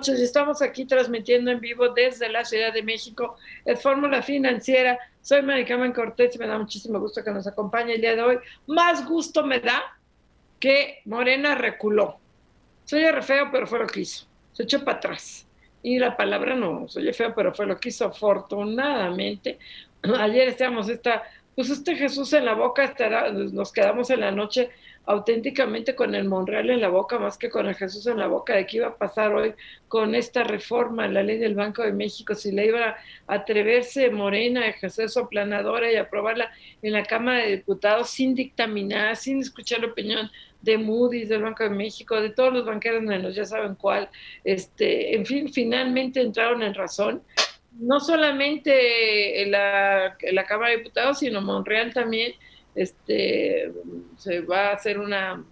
Noches. Estamos aquí transmitiendo en vivo desde la Ciudad de México el Fórmula Financiera. Soy Maricarmen Cortés y me da muchísimo gusto que nos acompañe el día de hoy. Más gusto me da que Morena reculó. Soy feo, pero fue lo que hizo. Se echó para atrás. Y la palabra no, soy feo, pero fue lo que hizo. Afortunadamente, ayer estábamos esta, pues este Jesús en la boca, estará, nos quedamos en la noche auténticamente con el Monreal en la boca más que con el Jesús en la boca de qué iba a pasar hoy con esta reforma en la ley del Banco de México, si le iba a atreverse Morena a ejercer su aplanadora y aprobarla en la Cámara de Diputados sin dictaminar, sin escuchar la opinión de Moody's, del Banco de México, de todos los banqueros menos, ya saben cuál, este, en fin, finalmente entraron en razón. No solamente en la, en la Cámara de Diputados, sino Monreal también, este, se va a hacer una,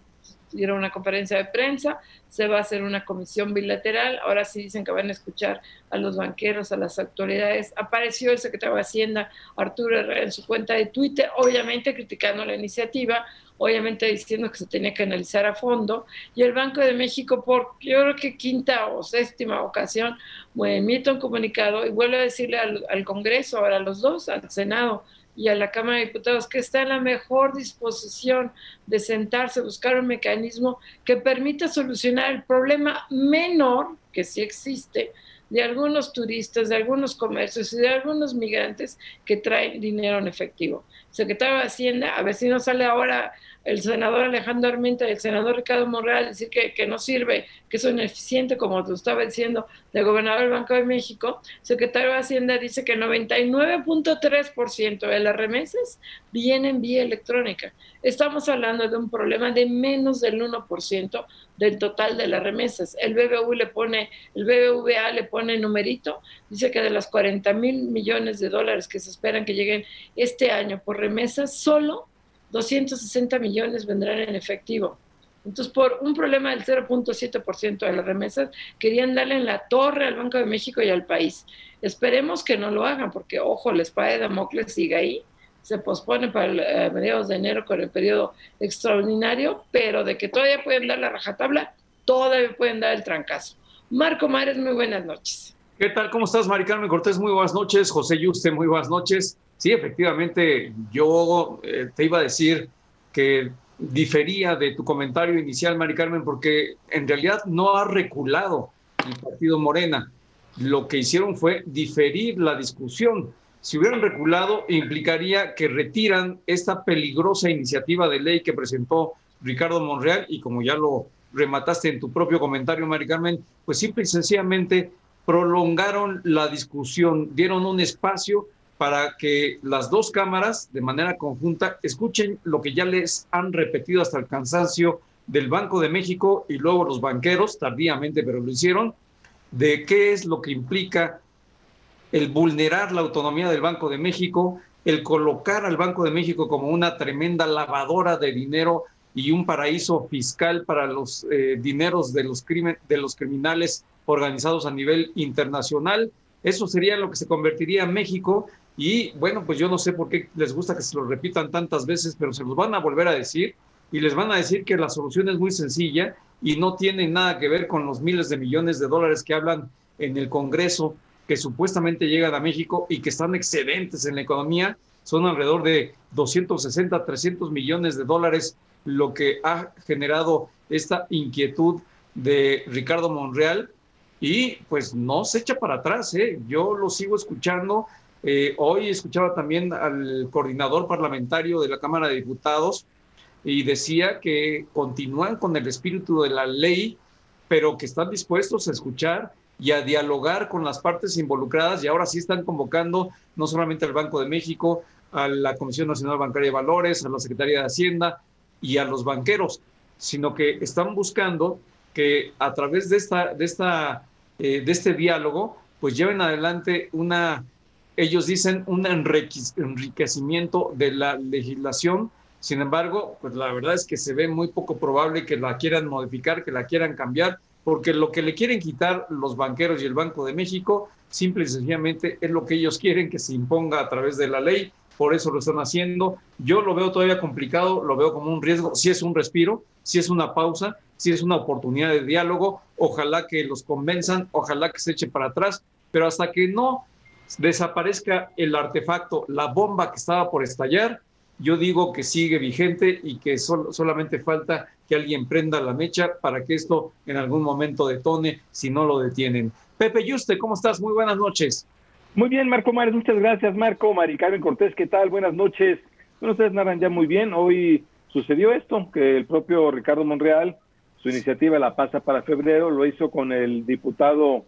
una conferencia de prensa, se va a hacer una comisión bilateral, ahora sí dicen que van a escuchar a los banqueros, a las autoridades. Apareció el secretario de Hacienda, Arturo Herrera, en su cuenta de Twitter, obviamente criticando la iniciativa, obviamente diciendo que se tenía que analizar a fondo, y el Banco de México, por yo creo que quinta o séptima ocasión, emite un comunicado y vuelve a decirle al, al Congreso, ahora a los dos, al Senado, y a la Cámara de Diputados que está en la mejor disposición de sentarse, buscar un mecanismo que permita solucionar el problema menor que sí existe de algunos turistas, de algunos comercios y de algunos migrantes que traen dinero en efectivo. Secretario de Hacienda, a ver si no sale ahora el senador Alejandro Armenta y el senador Ricardo Monreal decir que, que no sirve, que es ineficiente, como te estaba diciendo, del gobernador del Banco de México, secretario de Hacienda dice que 99.3% de las remesas vienen vía electrónica. Estamos hablando de un problema de menos del 1% del total de las remesas. El BBVA le pone, el BBVA le pone numerito, dice que de los 40 mil millones de dólares que se esperan que lleguen este año por remesas, solo 260 millones vendrán en efectivo. Entonces, por un problema del 0.7% de las remesas, querían darle en la torre al Banco de México y al país. Esperemos que no lo hagan, porque, ojo, la espada de Damocles sigue ahí. Se pospone para eh, mediados de enero con el periodo extraordinario, pero de que todavía pueden dar la rajatabla, todavía pueden dar el trancazo. Marco Mares, muy buenas noches. ¿Qué tal? ¿Cómo estás, Mari Carmen Cortés? Muy buenas noches. José Yuste, muy buenas noches. Sí, efectivamente, yo eh, te iba a decir que difería de tu comentario inicial, Mari Carmen, porque en realidad no ha reculado el partido Morena. Lo que hicieron fue diferir la discusión. Si hubieran reculado, implicaría que retiran esta peligrosa iniciativa de ley que presentó Ricardo Monreal y como ya lo remataste en tu propio comentario, Mari Carmen, pues simple y sencillamente prolongaron la discusión, dieron un espacio para que las dos cámaras de manera conjunta escuchen lo que ya les han repetido hasta el cansancio del Banco de México y luego los banqueros, tardíamente, pero lo hicieron, de qué es lo que implica el vulnerar la autonomía del Banco de México, el colocar al Banco de México como una tremenda lavadora de dinero y un paraíso fiscal para los eh, dineros de los, de los criminales organizados a nivel internacional. Eso sería lo que se convertiría en México y bueno, pues yo no sé por qué les gusta que se lo repitan tantas veces, pero se los van a volver a decir y les van a decir que la solución es muy sencilla y no tiene nada que ver con los miles de millones de dólares que hablan en el Congreso, que supuestamente llegan a México y que están excedentes en la economía. Son alrededor de 260, 300 millones de dólares lo que ha generado esta inquietud de Ricardo Monreal y pues no se echa para atrás, ¿eh? yo lo sigo escuchando eh, hoy escuchaba también al coordinador parlamentario de la Cámara de Diputados y decía que continúan con el espíritu de la ley, pero que están dispuestos a escuchar y a dialogar con las partes involucradas. Y ahora sí están convocando no solamente al Banco de México, a la Comisión Nacional Bancaria de Valores, a la Secretaría de Hacienda y a los banqueros, sino que están buscando que a través de, esta, de, esta, eh, de este diálogo, pues lleven adelante una, ellos dicen, un enriquecimiento de la legislación. Sin embargo, pues la verdad es que se ve muy poco probable que la quieran modificar, que la quieran cambiar, porque lo que le quieren quitar los banqueros y el Banco de México, simple y sencillamente es lo que ellos quieren que se imponga a través de la ley, por eso lo están haciendo. Yo lo veo todavía complicado, lo veo como un riesgo, si es un respiro, si es una pausa, si es una oportunidad de diálogo, ojalá que los convenzan, ojalá que se eche para atrás, pero hasta que no desaparezca el artefacto, la bomba que estaba por estallar, yo digo que sigue vigente y que solamente falta que alguien prenda la mecha para que esto en algún momento detone si no lo detienen. Pepe Yuste, ¿cómo estás? Muy buenas noches. Muy bien, Marco Mares, muchas gracias, Marco. Mari Carmen Cortés, ¿qué tal? Buenas noches. Bueno, ustedes narran ya muy bien. Hoy sucedió esto, que el propio Ricardo Monreal, su iniciativa la pasa para febrero, lo hizo con el diputado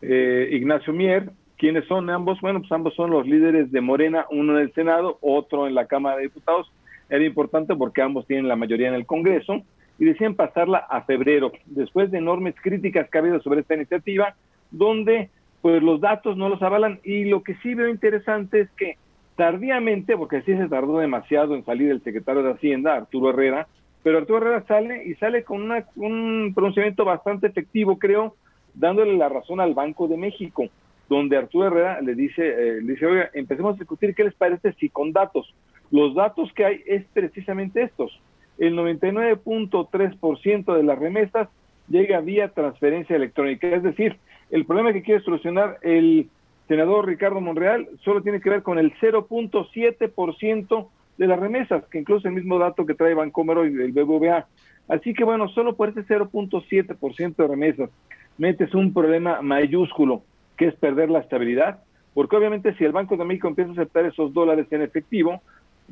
eh, Ignacio Mier. ¿Quiénes son ambos? Bueno, pues ambos son los líderes de Morena, uno en el Senado, otro en la Cámara de Diputados. Era importante porque ambos tienen la mayoría en el Congreso y decían pasarla a febrero, después de enormes críticas que ha habido sobre esta iniciativa, donde pues los datos no los avalan y lo que sí veo interesante es que tardíamente, porque sí se tardó demasiado en salir el secretario de Hacienda, Arturo Herrera, pero Arturo Herrera sale y sale con un pronunciamiento bastante efectivo, creo, dándole la razón al Banco de México, donde Arturo Herrera le dice, eh, le dice, oiga, empecemos a discutir qué les parece si con datos. Los datos que hay es precisamente estos. El 99.3% de las remesas llega vía transferencia electrónica, es decir, el problema que quiere solucionar el senador Ricardo Monreal solo tiene que ver con el 0.7% de las remesas, que incluso el mismo dato que trae Bancómero y el BBVA. Así que bueno, solo por ese 0.7% de remesas metes un problema mayúsculo, que es perder la estabilidad, porque obviamente si el Banco de México empieza a aceptar esos dólares en efectivo,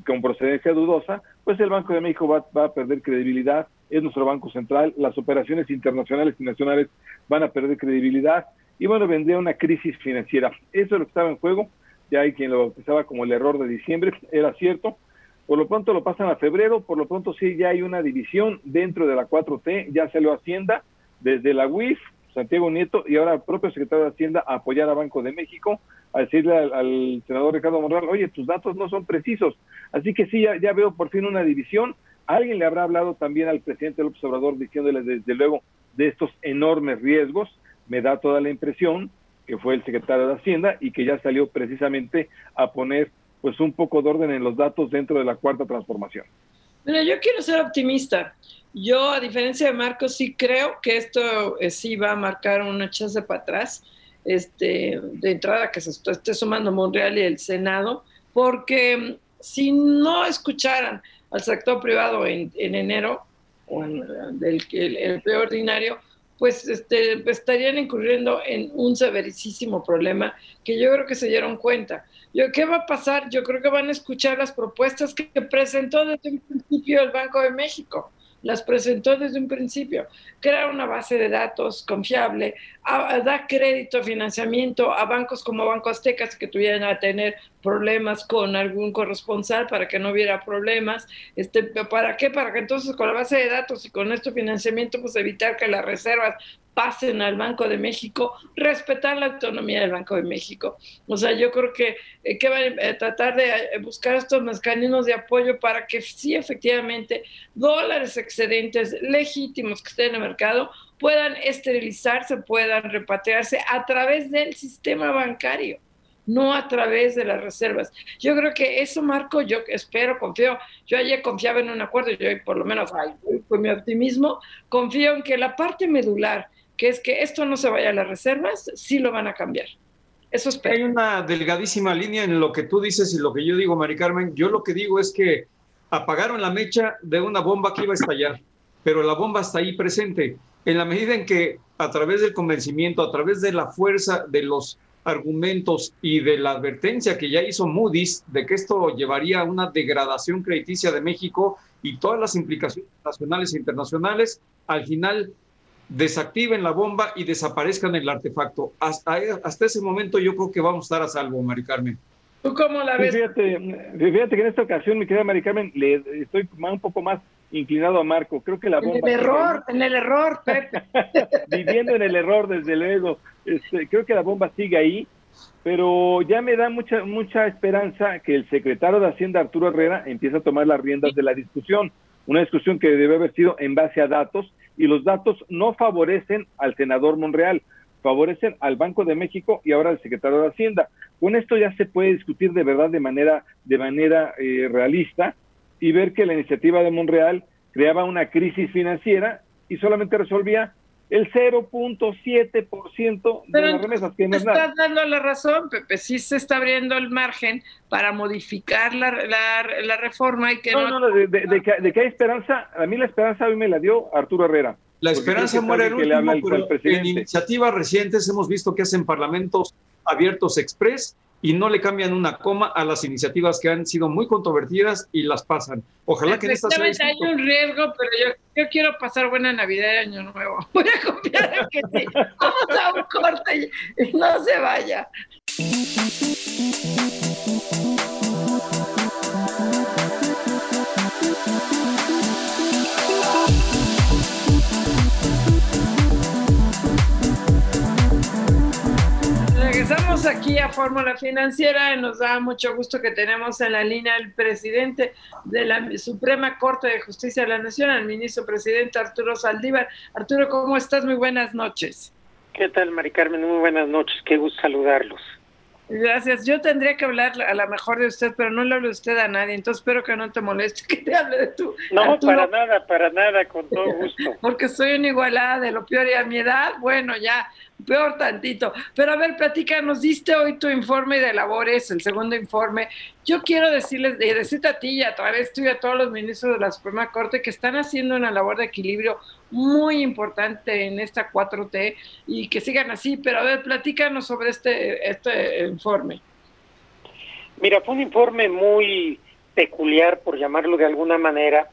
con procedencia dudosa, pues el Banco de México va, a perder credibilidad, es nuestro banco central, las operaciones internacionales y nacionales van a perder credibilidad y bueno, vendría una crisis financiera. Eso es lo que estaba en juego, ya hay quien lo bautizaba como el error de diciembre, era cierto, por lo pronto lo pasan a febrero, por lo pronto sí ya hay una división dentro de la 4T, ya salió Hacienda desde la UIF, Santiago Nieto y ahora el propio secretario de Hacienda a apoyar a Banco de México, a decirle al, senador Ricardo Monreal, oye, tus datos no son precisos. Así que sí, ya, veo por fin una división. Alguien le habrá hablado también al presidente López Obrador diciéndole desde luego de estos enormes riesgos. Me da toda la impresión que fue el secretario de Hacienda y que ya salió precisamente a poner pues un poco de orden en los datos dentro de la cuarta transformación. Mira, yo quiero ser optimista. Yo, a diferencia de Marcos, sí creo que esto eh, sí va a marcar una chance para atrás, este, de entrada que se esté sumando Monreal y el Senado, porque mm, si no escucharan al sector privado en, enero, o en, del, el, el empleo ordinario, pues este, estarían incurriendo en un severísimo problema que yo creo que se dieron cuenta. Yo, ¿Qué va a pasar? Yo creo que van a escuchar las propuestas que presentó desde un principio el Banco de México las presentó desde un principio. Crear una base de datos confiable, da crédito, financiamiento a bancos como Banco Aztecas que tuvieran a tener problemas con algún corresponsal para que no hubiera problemas. Este, ¿Para qué? Para que entonces con la base de datos y con este financiamiento, pues evitar que las reservas pasen al Banco de México, respetar la autonomía del Banco de México. O sea, yo creo que, eh, que van a tratar de eh, buscar estos mecanismos de apoyo para que sí, efectivamente, dólares excedentes legítimos que estén en el mercado puedan esterilizarse, puedan repatriarse a través del sistema bancario no a través de las reservas. Yo creo que eso, Marco, yo espero, confío, yo ayer confiaba en un acuerdo, yo por lo menos con mi optimismo, confío en que la parte medular que es que esto no se vaya a las reservas, sí lo van a cambiar. Eso espero. Hay una delgadísima línea en lo que tú dices y lo que yo digo, Mari Carmen. Yo lo que digo es que apagaron la mecha de una bomba que iba a estallar, pero la bomba está ahí presente. En la medida en que a través del convencimiento, a través de la fuerza de los argumentos y de la advertencia que ya hizo Moody's de que esto llevaría a una degradación crediticia de México y todas las implicaciones nacionales e internacionales, al final desactiven la bomba y desaparezcan el artefacto. Hasta, hasta ese momento yo creo que vamos a estar a salvo, Mari Carmen. ¿Tú cómo la ves? Fíjate, fíjate que en esta ocasión, mi querida Mari Carmen, le estoy un poco más inclinado a Marco. Creo que la bomba. En el error, en el error, Pepe. Viviendo en el error, desde luego. Este, creo que la bomba sigue ahí, pero ya me da mucha, mucha esperanza que el secretario de Hacienda, Arturo Herrera, empiece a tomar las riendas de la discusión. Una discusión que debe haber sido en base a datos, y los datos no favorecen al senador Monreal, favorecen al Banco de México y ahora al secretario de Hacienda. Con esto ya se puede discutir de verdad de manera, de manera eh, realista y ver que la iniciativa de Monreal creaba una crisis financiera y solamente resolvía el 0.7% de las remesas. Que no estás dando la razón, Pepe. Sí se está abriendo el margen para modificar la, la, reforma y que no... No, no, de, de, que, de, que, hay esperanza. A mí la esperanza hoy me la dio Arturo Herrera. La esperanza muere el último, pero en iniciativas recientes hemos visto que hacen parlamentos abiertos express y no le cambian una coma a las iniciativas que han sido muy controvertidas y las pasan. Ojalá que en estas hay un riesgo, pero yo, yo, quiero pasar buena Navidad y Año Nuevo. Voy a confiar en que sí. Vamos a un corte y no se vaya. Regresamos aquí a Fórmula Financiera y nos da mucho gusto que tenemos en la línea el presidente de la Suprema Corte de Justicia de la Nación, el ministro presidente Arturo Saldívar. Arturo, ¿cómo estás? Muy buenas noches. ¿Qué tal, Mari Carmen? Muy buenas noches. Qué gusto saludarlos. Gracias. Yo tendría que hablar a lo mejor de usted, pero no le hablo de usted a nadie, entonces espero que no te moleste que te hable de tú. No, para nada, para nada, con todo gusto. Porque soy una igualada de lo peor y a mi edad, bueno, ya, peor tantito. Pero a ver, nos diste hoy tu informe de labores, el segundo informe. Yo quiero decirles, y decirte a ti y a través tuya a todos los ministros de la Suprema Corte que están haciendo una labor de equilibrio muy importante en esta 4T y que sigan así. Pero a ver, platícanos sobre este, este informe. Mira, fue un informe muy peculiar, por llamarlo de alguna manera,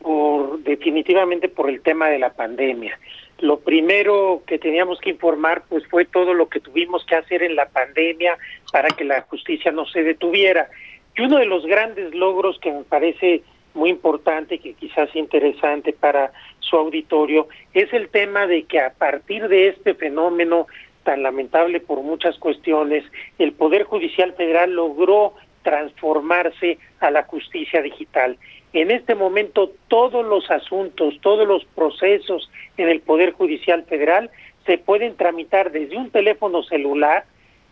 por definitivamente por el tema de la pandemia. Lo primero que teníamos que informar pues fue todo lo que tuvimos que hacer en la pandemia para que la justicia no se detuviera. Y uno de los grandes logros que me parece muy importante, que quizás interesante para su auditorio, es el tema de que a partir de este fenómeno tan lamentable por muchas cuestiones, el Poder Judicial Federal logró transformarse a la justicia digital. En este momento todos los asuntos, todos los procesos en el Poder Judicial Federal se pueden tramitar desde un teléfono celular,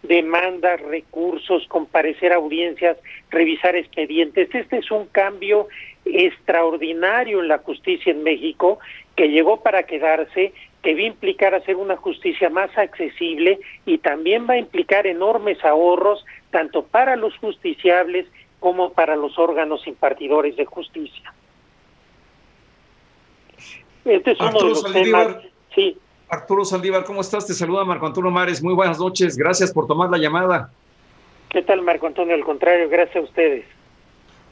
demandas, recursos, comparecer a audiencias, revisar expedientes. Este es un cambio extraordinario en la justicia en México que llegó para quedarse, que va a implicar hacer una justicia más accesible y también va a implicar enormes ahorros tanto para los justiciables como para los órganos impartidores de justicia. Este es uno de los temas. Sí. Arturo Saldívar, ¿cómo estás? Te saluda Marco Antonio Mares. Muy buenas noches. Gracias por tomar la llamada. ¿Qué tal, Marco Antonio? Al contrario, gracias a ustedes.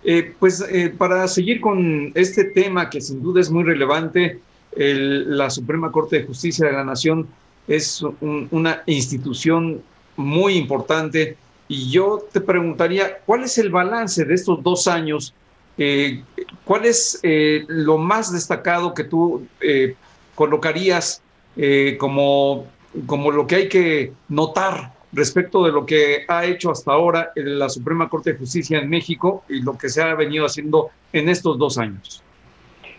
Eh, pues eh, para seguir con este tema que sin duda es muy relevante, la Suprema Corte de Justicia de la Nación es una institución muy importante y yo te preguntaría, ¿cuál es el balance de estos dos años? Eh, ¿Cuál es lo más destacado que tú colocarías como, como lo que hay que notar respecto de lo que ha hecho hasta ahora la Suprema Corte de Justicia en México y lo que se ha venido haciendo en estos dos años?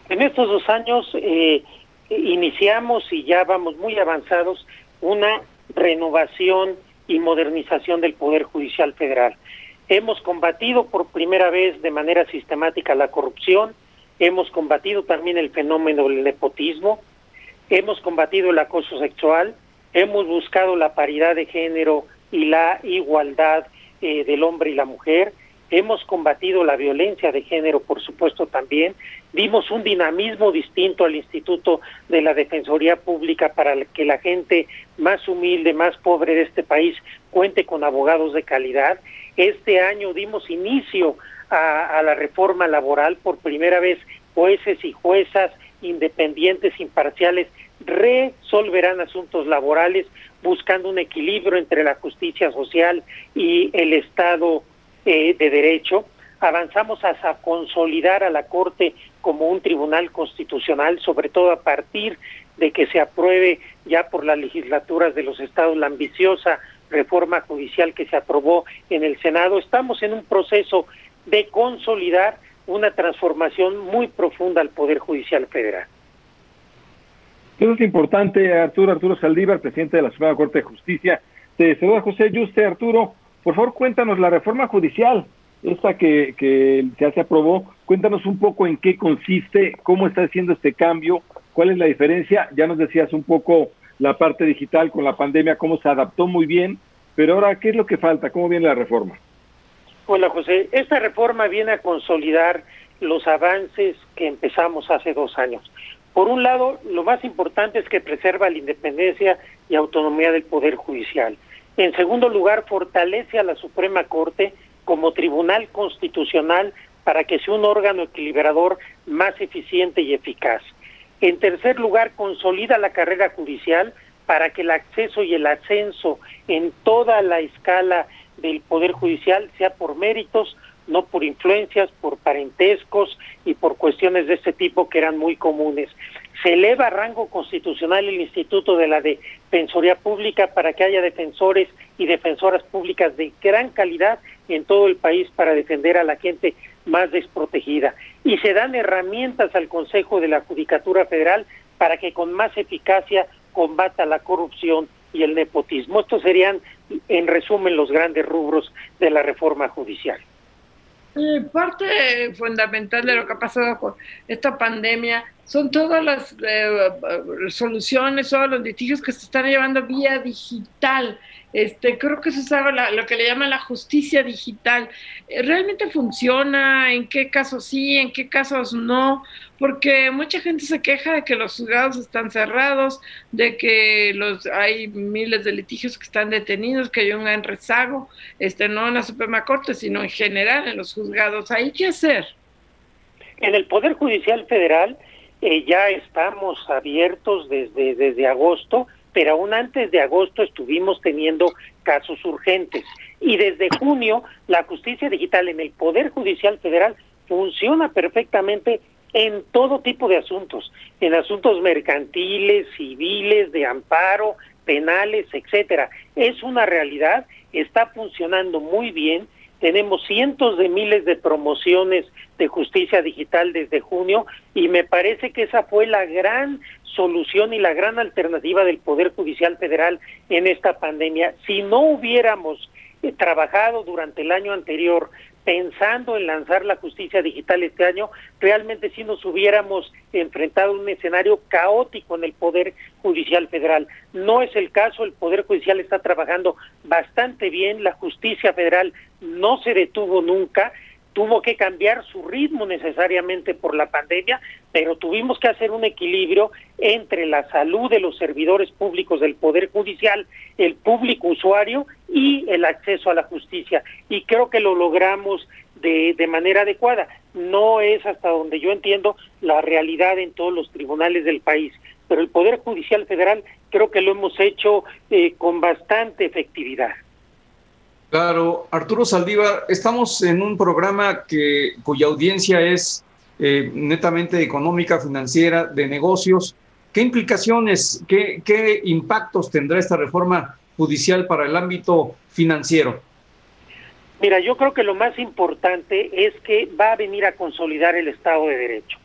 En estos dos años eh, iniciamos y ya vamos muy avanzados una renovación y modernización del Poder Judicial Federal. Hemos combatido por primera vez de manera sistemática la corrupción, hemos combatido también el fenómeno del nepotismo, hemos combatido el acoso sexual, hemos buscado la paridad de género y la igualdad eh, del hombre y la mujer, hemos combatido la violencia de género, por supuesto, también, dimos un dinamismo distinto al Instituto de la Defensoría Pública para que la gente más humilde, más pobre de este país cuente con abogados de calidad. Este año dimos inicio a, la reforma laboral por primera vez jueces y juezas independientes, imparciales, resolverán asuntos laborales buscando un equilibrio entre la justicia social y el Estado eh, de Derecho. Avanzamos hasta consolidar a la Corte como un tribunal constitucional, sobre todo a partir de que se apruebe ya por las legislaturas de los estados la ambiciosa reforma judicial que se aprobó en el Senado. Estamos en un proceso de consolidar una transformación muy profunda al Poder Judicial Federal. Eso es importante, Arturo Arturo Saldívar, presidente de la Suprema Corte de Justicia. Te saluda José Yuste. Arturo, por favor, cuéntanos la reforma judicial, esta que, que ya se aprobó. Cuéntanos un poco en qué consiste, cómo está haciendo este cambio, cuál es la diferencia. Ya nos decías un poco la parte digital con la pandemia, cómo se adaptó muy bien, pero ahora, ¿qué es lo que falta? ¿Cómo viene la reforma? Hola José, esta reforma viene a consolidar los avances que empezamos hace dos años. Por un lado, lo más importante es que preserva la independencia y autonomía del Poder Judicial. En segundo lugar, fortalece a la Suprema Corte como tribunal constitucional para que sea un órgano equilibrador más eficiente y eficaz. En tercer lugar, consolida la carrera judicial para que el acceso y el ascenso en toda la escala del Poder Judicial sea por méritos, no por influencias, por parentescos y por cuestiones de este tipo que eran muy comunes. Se eleva a rango constitucional el Instituto de la Defensoría Pública para que haya defensores y defensoras públicas de gran calidad en todo el país para defender a la gente más desprotegida. Y se dan herramientas al Consejo de la Judicatura Federal para que con más eficacia combata la corrupción y el nepotismo. Estos serían, en resumen, los grandes rubros de la reforma judicial. Parte fundamental de lo que ha pasado con esta pandemia son todas las eh, soluciones, todos los litigios que se están llevando vía digital. Este, creo que eso es algo, lo que le llaman la justicia digital. Eh, ¿Realmente funciona? ¿En qué casos sí? ¿En qué casos no? Porque mucha gente se queja de que los juzgados están cerrados, de que los hay miles de litigios que están detenidos, que hay un gran rezago, este, no en la Suprema Corte, sino en general en los juzgados. ¿Hay qué hacer? En el Poder Judicial Federal eh, ya estamos abiertos desde, desde agosto pero aún antes de agosto estuvimos teniendo casos urgentes. Y desde junio, la justicia digital en el Poder Judicial Federal funciona perfectamente en todo tipo de asuntos, en asuntos mercantiles, civiles, de amparo, penales, etcétera. Es una realidad, está funcionando muy bien. Tenemos cientos de miles de promociones de justicia digital desde junio y me parece que esa fue la gran solución y la gran alternativa del Poder Judicial Federal en esta pandemia. Si no hubiéramos eh, trabajado durante el año anterior pensando en lanzar la justicia digital este año, realmente sí nos hubiéramos enfrentado a un escenario caótico en el Poder Judicial Federal. No es el caso, el Poder Judicial está trabajando bastante bien, la justicia federal no se detuvo nunca, tuvo que cambiar su ritmo necesariamente por la pandemia, pero tuvimos que hacer un equilibrio entre la salud de los servidores públicos del Poder Judicial, el público usuario y el acceso a la justicia. Y creo que lo logramos de, de manera adecuada. No es hasta donde yo entiendo la realidad en todos los tribunales del país, pero el Poder Judicial Federal creo que lo hemos hecho eh, con bastante efectividad. Claro, Arturo Saldívar, estamos en un programa que, cuya audiencia es eh, netamente económica, financiera, de negocios. ¿Qué implicaciones, qué, qué impactos tendrá esta reforma judicial para el ámbito financiero? Mira, yo creo que lo más importante es que va a venir a consolidar el Estado de Derecho.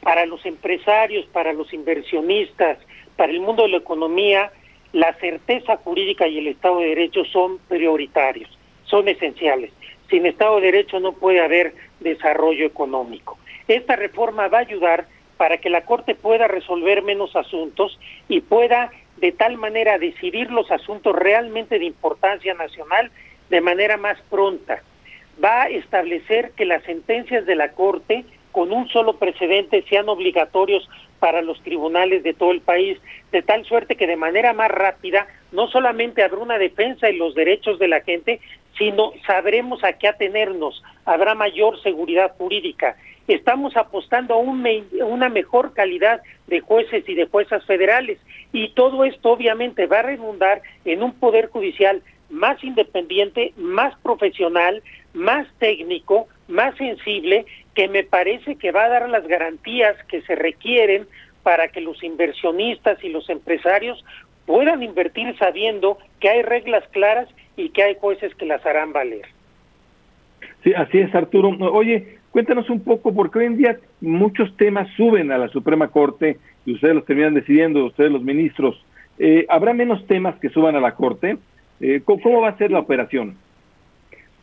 Para los empresarios, para los inversionistas, para el mundo de la economía, la certeza jurídica y el Estado de Derecho son prioritarios, son esenciales. Sin Estado de Derecho no puede haber desarrollo económico. Esta reforma va a ayudar para que la Corte pueda resolver menos asuntos y pueda de tal manera decidir los asuntos realmente de importancia nacional de manera más pronta. Va a establecer que las sentencias de la Corte con un solo precedente sean obligatorios para los tribunales de todo el país, de tal suerte que de manera más rápida no solamente habrá una defensa de los derechos de la gente, sino sabremos a qué atenernos, habrá mayor seguridad jurídica. Estamos apostando a una mejor calidad de jueces y de juezas federales y todo esto obviamente va a redundar en un poder judicial más independiente, más profesional, más técnico, más sensible, que me parece que va a dar las garantías que se requieren para que los inversionistas y los empresarios puedan invertir sabiendo que hay reglas claras y que hay jueces que las harán valer. Sí, así es, Arturo. Oye, cuéntanos un poco, porque hoy en día muchos temas suben a la Suprema Corte y ustedes los terminan decidiendo, ustedes los ministros. Eh, ¿Habrá menos temas que suban a la Corte? Eh, ¿cómo, va a ser la operación?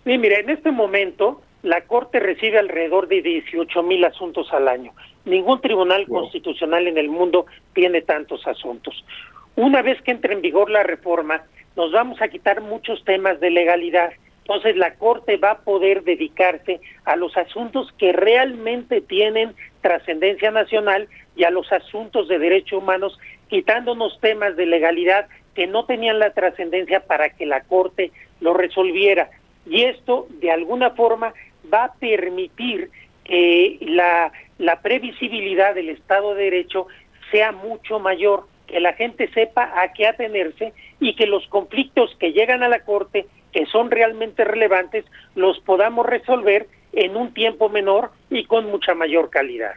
Sí, mire, en este momento la Corte recibe alrededor de 18 mil asuntos al año. Ningún tribunal constitucional en el mundo tiene tantos asuntos. Una vez que entre en vigor la reforma, nos vamos a quitar muchos temas de legalidad. Entonces la Corte va a poder dedicarse a los asuntos que realmente tienen trascendencia nacional y a los asuntos de derechos humanos, quitándonos temas de legalidad que no tenían la trascendencia para que la Corte lo resolviera. Y esto, de alguna forma, va a permitir que la, la previsibilidad del Estado de Derecho sea mucho mayor que la gente sepa a qué atenerse y que los conflictos que llegan a la Corte, que son realmente relevantes, los podamos resolver en un tiempo menor y con mucha mayor calidad.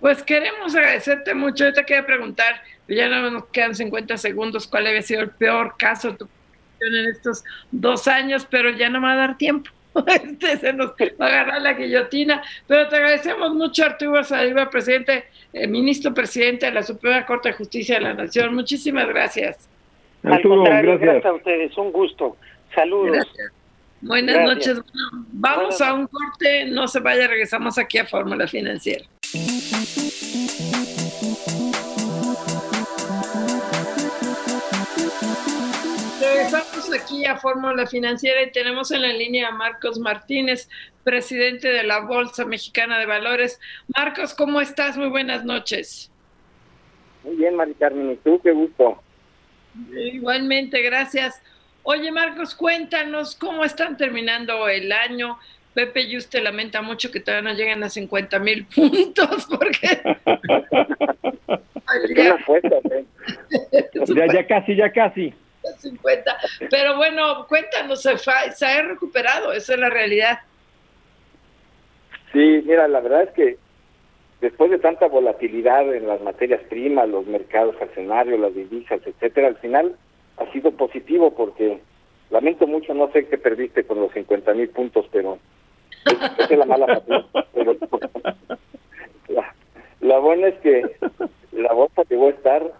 Pues queremos agradecerte mucho. Yo te quería preguntar, ya no nos quedan 50 segundos, cuál había sido el peor caso en estos dos años, pero ya no me va a dar tiempo. Este se nos va a agarrar la guillotina. Pero te agradecemos mucho, Arturo Saliva, presidente, eh, ministro presidente de la Suprema Corte de Justicia de la Nación. Muchísimas gracias. Arturo, gracias. a ustedes, un gusto. Saludos. Buenas noches. vamos a un corte, no se vaya, regresamos aquí a Fórmula Financiera. Regresamos aquí a Fórmula Financiera y tenemos en la línea a Marcos Martínez, presidente de la Bolsa Mexicana de Valores. Marcos, ¿cómo estás? Muy buenas noches. Muy bien, Mari Carmen, ¿y tú? Qué gusto. Igualmente, gracias. Oye, Marcos, cuéntanos cómo están terminando el año. Pepe y usted lamenta mucho que todavía no llegan a 50 mil puntos porque... ¿eh? ya, ya casi, ya casi. 50. Pero bueno, cuéntanos, se, se ha recuperado, esa es la realidad. Sí, mira, la verdad es que después de tanta volatilidad en las materias primas, los mercados accionarios, las divisas, etcétera, al final ha sido positivo porque lamento mucho, no sé qué perdiste con los 50 mil puntos, pero esa es la mala pero, la, la buena es que la bolsa llegó a estar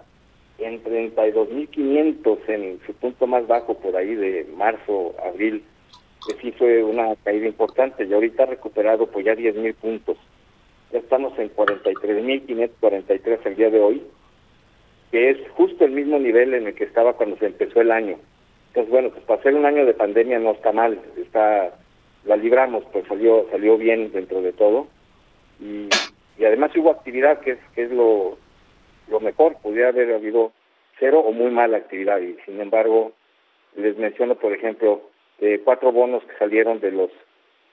en 32.500 en su punto más bajo por ahí de marzo, abril, que sí fue una caída importante y ahorita ha recuperado pues ya 10.000 puntos. Ya estamos en 43.543 el día de hoy, que es justo el mismo nivel en el que estaba cuando se empezó el año. Entonces, bueno, pues para ser un año de pandemia no está mal, está la libramos, pues salió salió bien dentro de todo. Y, y además hubo actividad, que es, que es lo, lo mejor, pudiera haber habido cero o muy mala actividad y sin embargo les menciono por ejemplo eh, cuatro bonos que salieron de los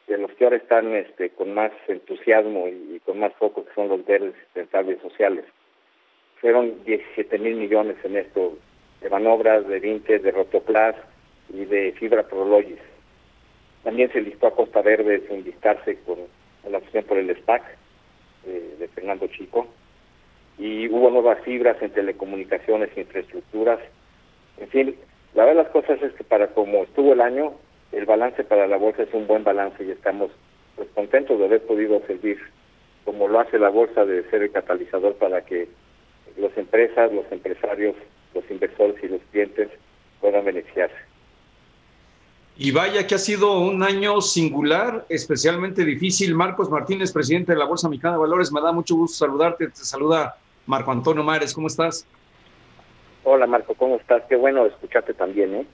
de los que ahora están este con más entusiasmo y, con más foco que son los verdes sustentables sociales. Fueron 17 mil millones en esto de manobras de Vintes, de Rotoplas y de Fibra Prologis. También se listó a Costa Verde sin listarse con la opción por el SPAC eh, de Fernando Chico y hubo nuevas fibras en telecomunicaciones, infraestructuras, en fin, la verdad las cosas es que para como estuvo el año, el balance para la bolsa es un buen balance y estamos pues contentos de haber podido servir como lo hace la bolsa de ser el catalizador para que las empresas, los empresarios, los inversores y los clientes puedan beneficiarse. Y vaya que ha sido un año singular, especialmente difícil. Marcos Martínez, presidente de la Bolsa Mexicana de Valores, me da mucho gusto saludarte. Te saluda Marco Antonio Mares, ¿cómo estás? Hola Marco, ¿cómo estás? Qué bueno escucharte también, ¿eh?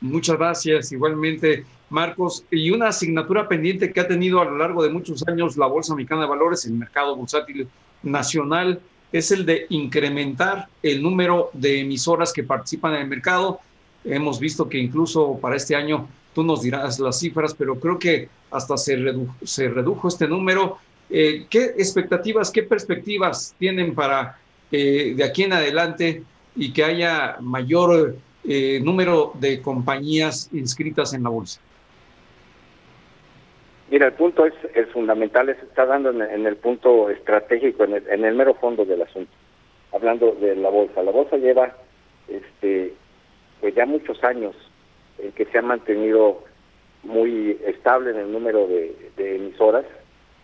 Muchas gracias, igualmente. Marcos, y una asignatura pendiente que ha tenido a lo largo de muchos años la Bolsa Mexicana de Valores, el mercado bursátil nacional, es el de incrementar el número de emisoras que participan en el mercado. Hemos visto que incluso para este año, tú nos dirás las cifras, pero creo que hasta se se redujo este número. Eh, ¿Qué expectativas, qué perspectivas tienen para eh, de aquí en adelante y que haya mayor eh, número de compañías inscritas en la bolsa? Mira, el punto es, es fundamental, se está dando en, el punto estratégico, en el, en el, mero fondo del asunto. Hablando de la bolsa, la bolsa lleva, este, pues ya muchos años en que se ha mantenido muy estable en el número de, de emisoras,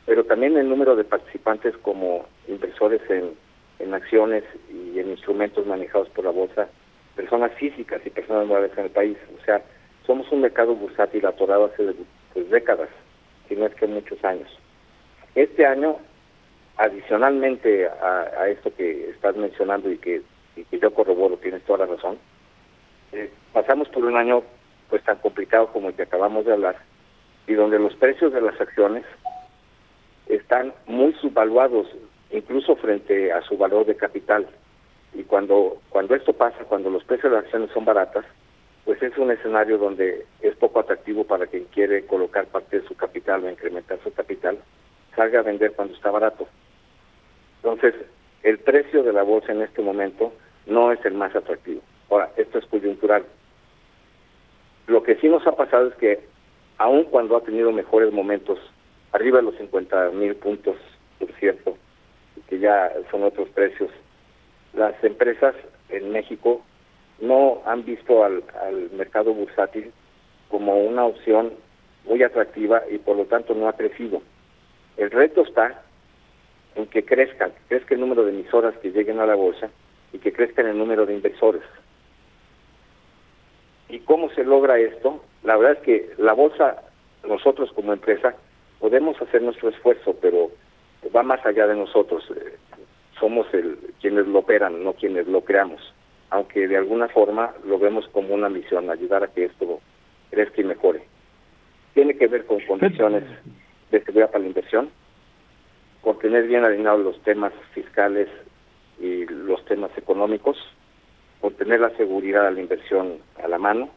pero también el número de participantes como inversores en, en acciones y en instrumentos manejados por la bolsa, personas físicas y personas morales en el país. O sea, somos un mercado bursátil atorado hace pues, décadas si no es que muchos años. Este año, adicionalmente a, esto que estás mencionando y que, yo corroboro, tienes toda la razón, eh, pasamos por un año pues tan complicado como el que acabamos de hablar y donde los precios de las acciones están muy subvaluados incluso frente a su valor de capital y cuando cuando esto pasa cuando los precios de acciones son baratas pues es un escenario donde es poco atractivo para quien quiere colocar parte de su capital o incrementar su capital, salga a vender cuando está barato. Entonces, el precio de la bolsa en este momento no es el más atractivo. Ahora, esto es coyuntural. Lo que sí nos ha pasado es que, aun cuando ha tenido mejores momentos, arriba de los 50 mil puntos, por cierto, que ya son otros precios, las empresas en México no han visto al, mercado bursátil como una opción muy atractiva y por lo tanto no ha crecido. El reto está en que crezca, que crezca el número de emisoras que lleguen a la bolsa y que crezca el número de inversores. ¿Y cómo se logra esto? La verdad es que la bolsa, nosotros como empresa, podemos hacer nuestro esfuerzo, pero va más allá de nosotros. Eh, somos el, quienes lo operan, no quienes lo creamos aunque de alguna forma lo vemos como una misión, ayudar a que esto crezca y mejore. Tiene que ver con condiciones de seguridad para la inversión, con tener bien alineados los temas fiscales y los temas económicos, con tener la seguridad de la inversión a la mano,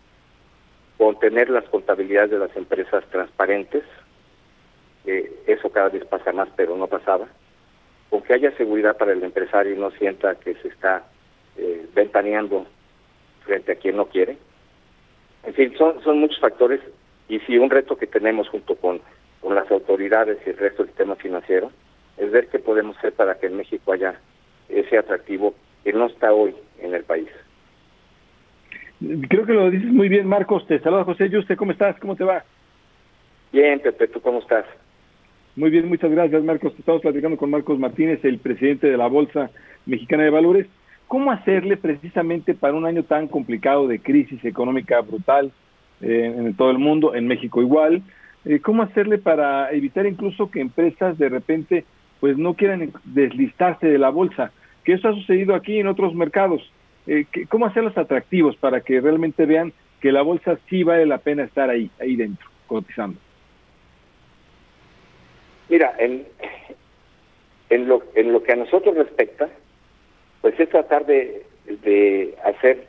con tener las contabilidades de las empresas transparentes, eso cada vez pasa más, pero no pasaba, con que haya seguridad para el empresario y no sienta que se está eh, ventaneando frente a quien no quiere. En fin, son, son muchos factores y si un reto que tenemos junto con, con las autoridades y el resto del sistema financiero es ver qué podemos hacer para que en México haya ese atractivo que no está hoy en el país. Creo que lo dices muy bien, Marcos. Te saluda José ¿usted ¿Cómo estás? ¿Cómo te va? Bien, Pepe. ¿Tú cómo estás? Muy bien, muchas gracias, Marcos. Estamos platicando con Marcos Martínez, el presidente de la Bolsa Mexicana de Valores. ¿Cómo hacerle precisamente para un año tan complicado de crisis económica brutal eh, en todo el mundo, en México igual? Eh, ¿Cómo hacerle para evitar incluso que empresas de repente pues no quieran deslistarse de la bolsa? Que eso ha sucedido aquí en otros mercados. Eh, ¿Cómo hacerlos atractivos para que realmente vean que la bolsa sí vale la pena estar ahí, ahí dentro, cotizando? Mira, en, en, lo, en lo que a nosotros respecta, pues es tratar de, hacer,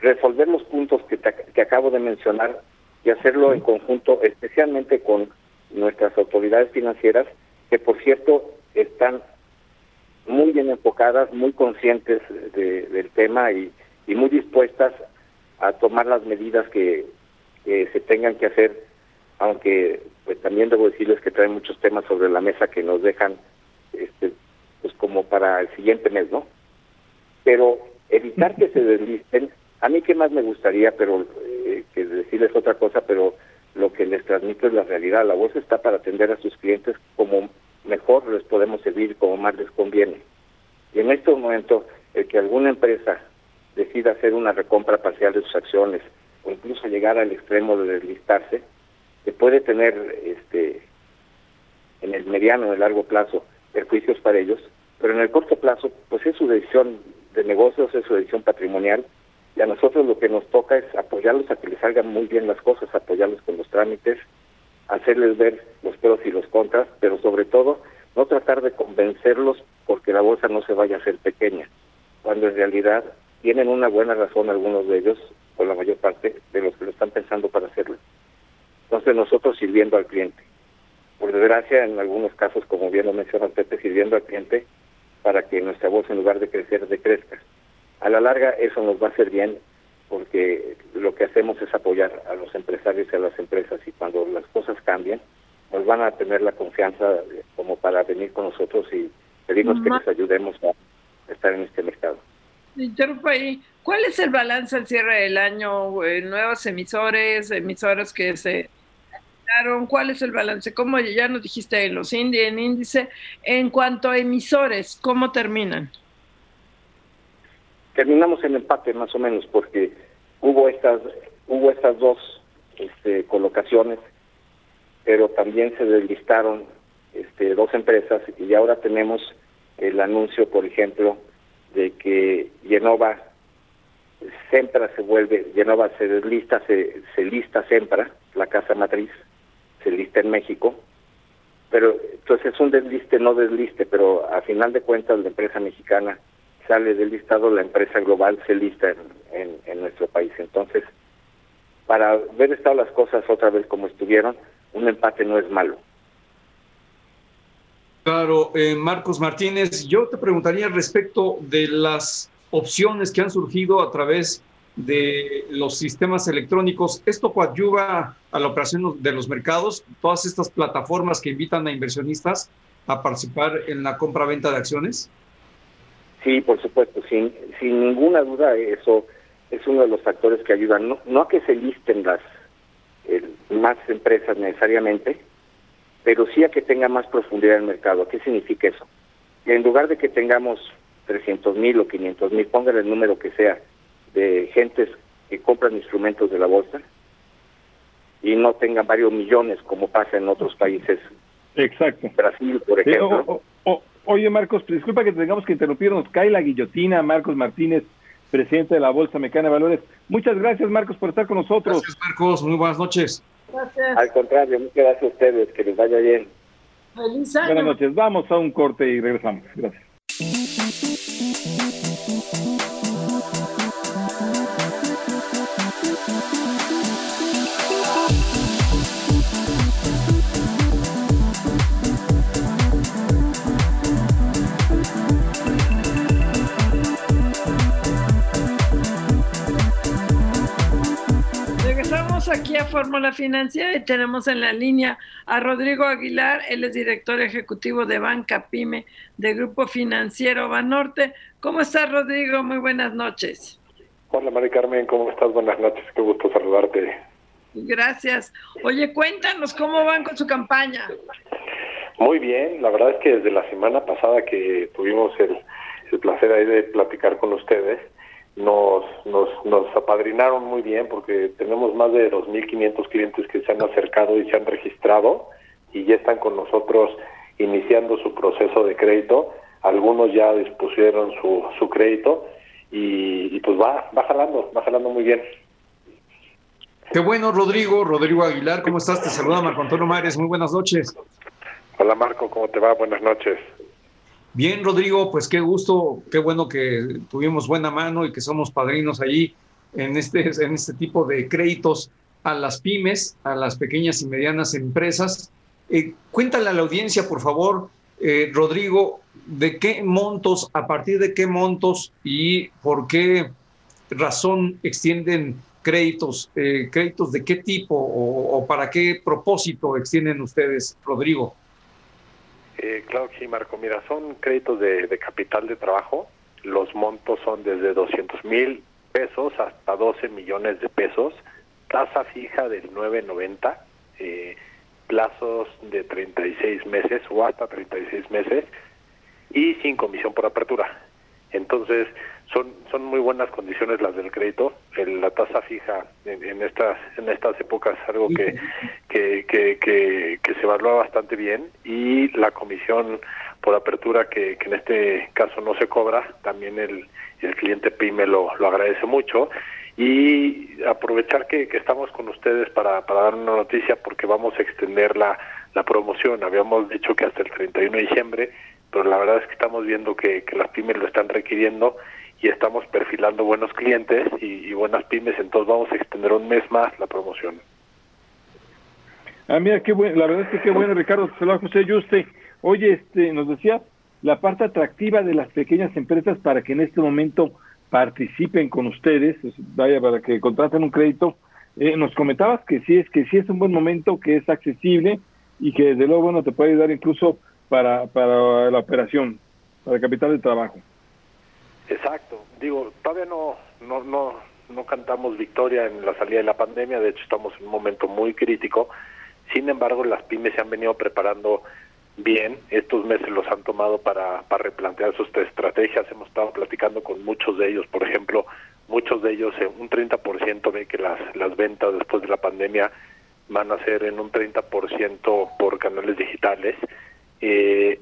resolver los puntos que, que acabo de mencionar y hacerlo en conjunto, especialmente con nuestras autoridades financieras, que por cierto están muy bien enfocadas, muy conscientes del tema y, muy dispuestas a tomar las medidas que, se tengan que hacer, aunque pues también debo decirles que traen muchos temas sobre la mesa que nos dejan este, pues como para el siguiente mes, ¿no? Pero evitar que se deslisten, a mí qué más me gustaría, pero eh, que decirles otra cosa, pero lo que les transmito es la realidad. La voz está para atender a sus clientes como mejor les podemos servir, como más les conviene. Y en este momento, el que alguna empresa decida hacer una recompra parcial de sus acciones o incluso llegar al extremo de deslistarse, que puede tener este en el mediano o el largo plazo perjuicios para ellos, pero en el corto plazo, pues es su decisión de negocios, es su decisión patrimonial, Y a nosotros lo que nos toca es apoyarlos a que les salgan muy bien las cosas, apoyarlos con los trámites, hacerles ver los pros y los contras, pero sobre todo no tratar de convencerlos porque la bolsa no se vaya a hacer pequeña, cuando en realidad tienen una buena razón algunos de ellos, o la mayor parte de los que lo están pensando para hacerlo. Entonces nosotros sirviendo al cliente. Por desgracia, en algunos casos, como bien lo menciona Pepe, sirviendo al cliente para que nuestra bolsa en lugar de crecer, decrezca. A la larga eso nos va a hacer bien porque lo que hacemos es apoyar a los empresarios y a las empresas y cuando las cosas cambien, nos van a tener la confianza como para venir con nosotros y pedirnos que les ayudemos a estar en este mercado. Interrumpo ahí. ¿Cuál es el balance al cierre del año? Eh, ¿Nuevos emisores, emisoras que se ¿Cuál es el balance? ¿Cómo ya nos dijiste en los índices, en índice? En cuanto a emisores, ¿cómo terminan? Terminamos en empate más o menos porque hubo estas hubo estas dos este, colocaciones, pero también se deslistaron este, dos empresas y ahora tenemos el anuncio, por ejemplo, de que Genova Sempra se vuelve, Genova se deslista, se, se lista Sempra, la casa matriz, se lista en México, pero entonces es un desliste, no desliste, pero a final de cuentas la empresa mexicana sale del listado, la empresa global se lista en, en, nuestro país. Entonces, para ver estado las cosas otra vez como estuvieron, un empate no es malo. Claro, eh, Marcos Martínez, yo te preguntaría respecto de las opciones que han surgido a través de los sistemas electrónicos. ¿Esto coadyuva a la operación de los mercados? Todas estas plataformas que invitan a inversionistas a participar en la compra-venta de acciones. Sí, por supuesto, sin, sin ninguna duda eso es uno de los factores que ayudan, no, no a que se listen las más empresas necesariamente, pero sí a que tenga más profundidad el mercado. ¿Qué significa eso? en lugar de que tengamos 300 mil o 500 mil, póngale el número que sea, de gentes que compran instrumentos de la bolsa y no tengan varios millones como pasa en otros países. Exacto. Brasil, por ejemplo. oye, Marcos, disculpa que tengamos que interrumpirnos. Cae la guillotina, Marcos Martínez, presidente de la Bolsa Mexicana de Valores. Muchas gracias, Marcos, por estar con nosotros. Gracias, Marcos. Muy buenas noches. Gracias. Al contrario, muchas gracias a ustedes. Que les vaya bien. Buenas noches. Vamos a un corte y regresamos. Gracias. Aquí a Fórmula Financiera y tenemos en la línea a Rodrigo Aguilar, él es director ejecutivo de Banca Pyme de Grupo Financiero Banorte. ¿Cómo estás, Rodrigo? Muy buenas noches. Hola, María Carmen, ¿cómo estás? Buenas noches, qué gusto saludarte. Gracias. Oye, cuéntanos cómo van con su campaña. Muy bien, la verdad es que desde la semana pasada que tuvimos el, el placer ahí de platicar con ustedes, nos, nos, nos apadrinaron muy bien porque tenemos más de 2.500 clientes que se han acercado y se han registrado y ya están con nosotros iniciando su proceso de crédito. Algunos ya dispusieron su, su crédito y, pues va, va jalando, va jalando muy bien. Qué bueno, Rodrigo. Rodrigo Aguilar, ¿cómo estás? Te saluda Marco Antonio Mares. Muy buenas noches. Hola, Marco, ¿cómo te va? Buenas noches. Bien, Rodrigo, pues qué gusto, qué bueno que tuvimos buena mano y que somos padrinos allí en este, en este tipo de créditos a las pymes, a las pequeñas y medianas empresas. Eh, cuéntale a la audiencia, por favor, eh, Rodrigo, de qué montos, a partir de qué montos y por qué razón extienden créditos, eh, créditos de qué tipo o para qué propósito extienden ustedes, Rodrigo. Eh, claro que sí, Marco. Mira, son créditos de, capital de trabajo. Los montos son desde 200 mil pesos hasta 12 millones de pesos. Tasa fija del 9.90. Eh, plazos de 36 meses o hasta 36 meses y sin comisión por apertura. Entonces, son son muy buenas condiciones las del crédito. la tasa fija en, estas en estas épocas es algo que, que, que, que, se evalúa bastante bien y la comisión por apertura que, en este caso no se cobra, también el, el cliente PYME lo, lo agradece mucho y aprovechar que, estamos con ustedes para, para dar una noticia porque vamos a extender la, la promoción. Habíamos dicho que hasta el 31 de diciembre, pero la verdad es que estamos viendo que, que las pymes lo están requiriendo y estamos perfilando buenos clientes y, buenas pymes, entonces vamos a extender un mes más la promoción. Ah, mira, qué bueno, la verdad es que qué bueno, Ricardo, saludos José Yuste. Oye, este, nos decía la parte atractiva de las pequeñas empresas para que en este momento participen con ustedes, vaya, para que contraten un crédito. Eh, nos comentabas que sí es que sí es un buen momento, que es accesible y que desde luego bueno te puede ayudar incluso para, para la operación, para el capital de trabajo. Exacto. Digo, todavía no, no, no, no cantamos victoria en la salida de la pandemia, de hecho estamos en un momento muy crítico. Sin embargo, las pymes se han venido preparando bien. Estos meses los han tomado para, para replantear sus estrategias. Hemos estado platicando con muchos de ellos. Por ejemplo, muchos de ellos, eh, un 30% ve que las, las ventas después de la pandemia van a ser en un 30% por canales digitales. Eh,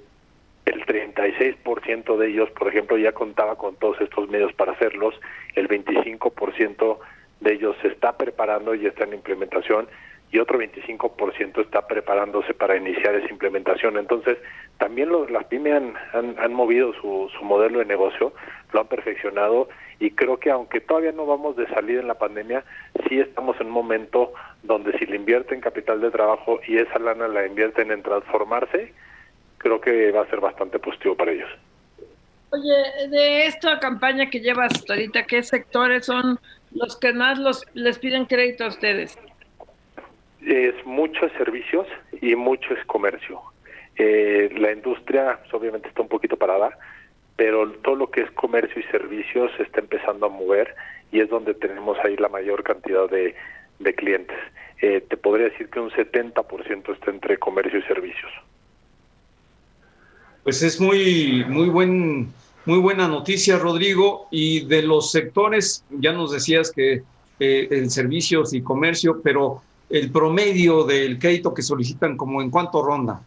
el 36% de ellos, por ejemplo, ya contaba con todos estos medios para hacerlos, el 25% de ellos se está preparando y está en implementación y otro 25% está preparándose para iniciar esa implementación. Entonces, también los, las pymes han, movido su, modelo de negocio, lo han perfeccionado y creo que aunque todavía no vamos de salir en la pandemia, sí estamos en un momento donde si le invierten capital de trabajo y esa lana la invierten en transformarse, creo que va a ser bastante positivo para ellos. Oye, de esta campaña que llevas ahorita, ¿qué sectores son los que más los, les piden crédito a ustedes? Es muchos servicios y mucho es comercio. Eh, la industria pues, obviamente está un poquito parada, pero todo lo que es comercio y servicios se está empezando a mover y es donde tenemos ahí la mayor cantidad de, de clientes. Eh, te podría decir que un 70% está entre comercio y servicios pues es muy, muy buen, muy buena noticia, Rodrigo. Y de los sectores, ya nos decías que eh, el servicios y comercio, pero el promedio del crédito que solicitan, como en cuánto ronda?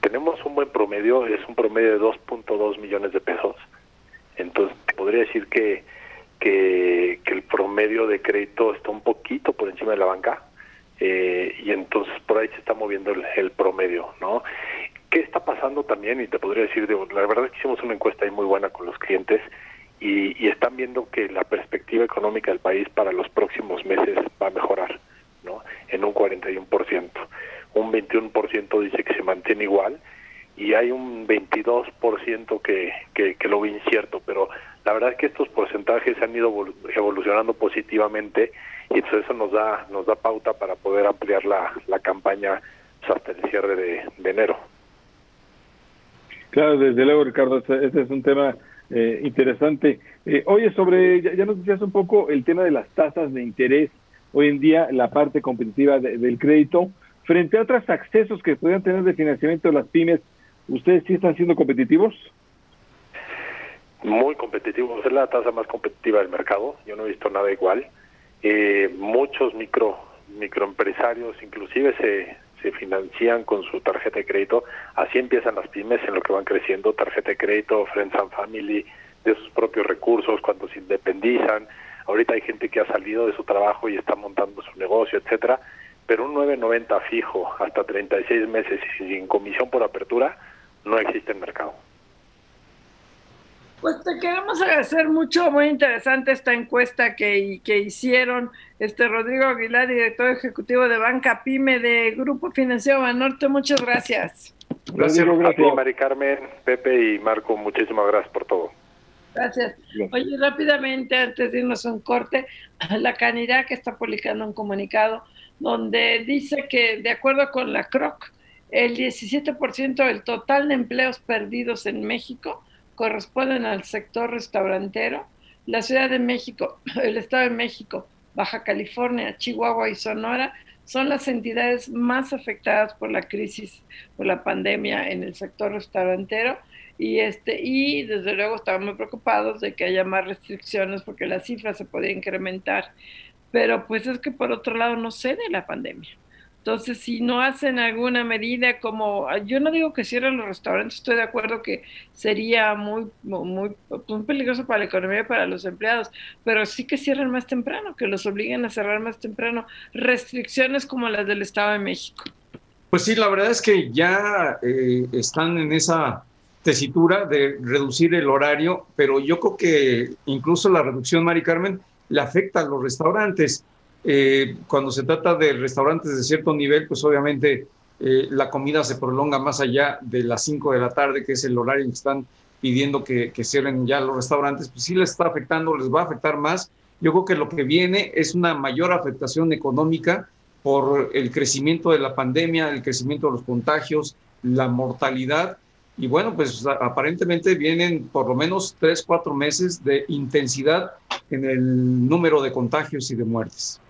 Tenemos un buen promedio, es un promedio de 2.2 millones de pesos. Entonces, podría decir que, que, el promedio de crédito está un poquito por encima de la banca. Eh, y entonces por ahí se está moviendo el, el promedio, ¿no? ¿Qué está pasando también? Y te podría decir, la verdad es que hicimos una encuesta ahí muy buena con los clientes y, están viendo que la perspectiva económica del país para los próximos meses va a mejorar, ¿no? En un 41%. Un 21% dice que se mantiene igual y hay un 22% que, que, que lo ve incierto, pero la verdad es que estos porcentajes han ido evolucionando positivamente y entonces eso nos da nos da pauta para poder ampliar la, la campaña hasta el cierre de enero. Claro, desde luego, Ricardo, este, es un tema eh, interesante. Eh, oye, sobre, ya, nos decías un poco el tema de las tasas de interés, hoy en día la parte competitiva del crédito, frente a otros accesos que podrían tener de financiamiento de las pymes, ¿ustedes sí están siendo competitivos? Muy competitivos, es la tasa más competitiva del mercado, yo no he visto nada igual. Eh, muchos micro microempresarios inclusive se, se financian con su tarjeta de crédito. Así empiezan las pymes en lo que van creciendo, tarjeta de crédito, Friends and Family, de sus propios recursos, cuando se independizan. Ahorita hay gente que ha salido de su trabajo y está montando su negocio, etcétera, pero un 9.90 fijo hasta 36 meses y sin comisión por apertura no existe en mercado. Pues te queremos agradecer mucho, muy interesante esta encuesta que, que hicieron este Rodrigo Aguilar, director ejecutivo de Banca Pyme de Grupo Financiero Banorte. Muchas gracias. Gracias, gracias. Mari Carmen, Pepe y Marco, muchísimas gracias por todo. Gracias. Oye, rápidamente, antes de irnos a un corte, la Canidad que está publicando un comunicado donde dice que, de acuerdo con la CROC, el 17% del total de empleos perdidos en México corresponden al sector restaurantero, la Ciudad de México, el Estado de México, Baja California, Chihuahua y Sonora son las entidades más afectadas por la crisis, por la pandemia en el sector restaurantero. Y, este, y desde luego estamos muy preocupados de que haya más restricciones porque la cifra se podría incrementar. Pero pues es que por otro lado no cede la pandemia. Entonces, si no hacen alguna medida como, yo no digo que cierren los restaurantes, estoy de acuerdo que sería muy, muy, muy peligroso para la economía y para los empleados, pero sí que cierren más temprano, que los obliguen a cerrar más temprano. Restricciones como las del Estado de México. Pues sí, la verdad es que ya eh, están en esa tesitura de reducir el horario, pero yo creo que incluso la reducción, Mari Carmen, le afecta a los restaurantes. Eh, cuando se trata de restaurantes de cierto nivel, pues obviamente eh, la comida se prolonga más allá de las 5 de la tarde, que es el horario en que están pidiendo que, que cierren ya los restaurantes, pues sí les está afectando, les va a afectar más. Yo creo que lo que viene es una mayor afectación económica por el crecimiento de la pandemia, el crecimiento de los contagios, la mortalidad. Y bueno, pues aparentemente vienen por lo menos tres, cuatro meses de intensidad en el número de contagios y de muertes.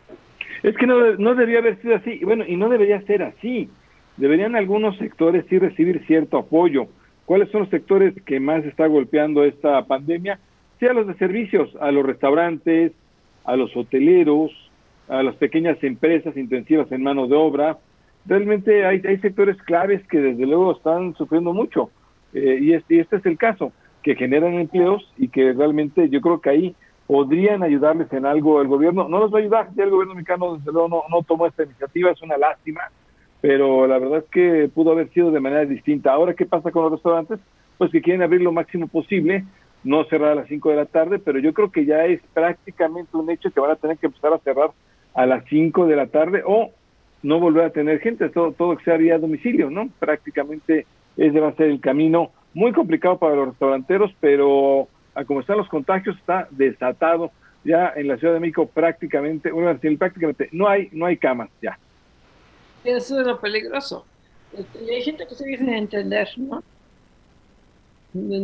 Es que no, no debería haber sido así, bueno, y no debería ser así. Deberían algunos sectores sí recibir cierto apoyo. ¿Cuáles son los sectores que más está golpeando esta pandemia? Sí, a los de servicios, a los restaurantes, a los hoteleros, a las pequeñas empresas intensivas en mano de obra. Realmente hay, hay sectores claves que desde luego están sufriendo mucho. Eh, y, este, y este es el caso, que generan empleos y que realmente yo creo que ahí podrían ayudarles en algo el gobierno. No los va a ayudar, ya el gobierno mexicano desde luego no, no tomó esta iniciativa, es una lástima, pero la verdad es que pudo haber sido de manera distinta. Ahora, ¿qué pasa con los restaurantes? Pues que quieren abrir lo máximo posible, no cerrar a las 5 de la tarde, pero yo creo que ya es prácticamente un hecho que van a tener que empezar a cerrar a las 5 de la tarde o no volver a tener gente, todo, todo que sea vía domicilio, ¿no? Prácticamente ese va a ser el camino muy complicado para los restauranteros, pero a como están los contagios, está desatado ya en la Ciudad de México prácticamente, una prácticamente no hay, no hay camas ya. Eso es lo peligroso. Y hay gente que sigue sin entender, ¿no?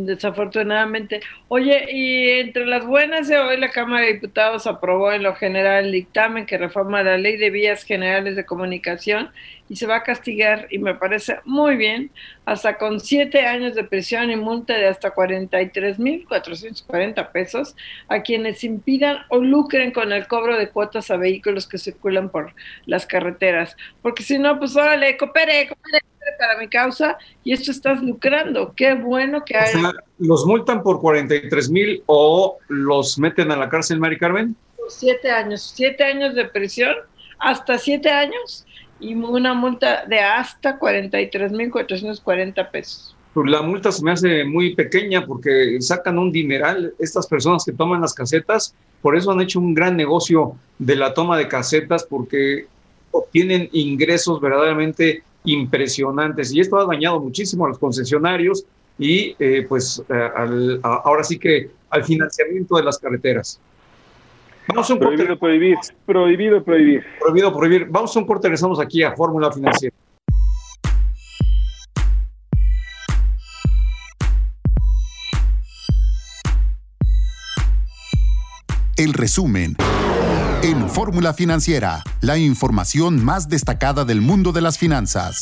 Desafortunadamente. Oye, y entre las buenas de hoy, la Cámara de Diputados aprobó en lo general el dictamen que reforma la Ley de Vías Generales de Comunicación y se va a castigar, y me parece muy bien, hasta con siete años de prisión y multa de hasta 43.440 pesos a quienes impidan o lucren con el cobro de cuotas a vehículos que circulan por las carreteras. Porque si no, pues órale, coopere, coopere para mi causa y esto estás lucrando. Qué bueno que hay. ¿Los multan por 43 mil o los meten a la cárcel, Mari Carmen? Siete años, siete años de prisión, hasta siete años y una multa de hasta 43 mil 440 pesos. Pues la multa se me hace muy pequeña porque sacan un dineral estas personas que toman las casetas, por eso han hecho un gran negocio de la toma de casetas porque obtienen ingresos verdaderamente impresionantes y esto ha dañado muchísimo a los concesionarios y eh, pues eh, ahora sí que al financiamiento de las carreteras. Vamos a un prohibido corte. prohibir, prohibido prohibir. Prohibido prohibir. Vamos a un corte, regresamos aquí a Fórmula Financiera. El resumen. En Fórmula Financiera, la información más destacada del mundo de las finanzas.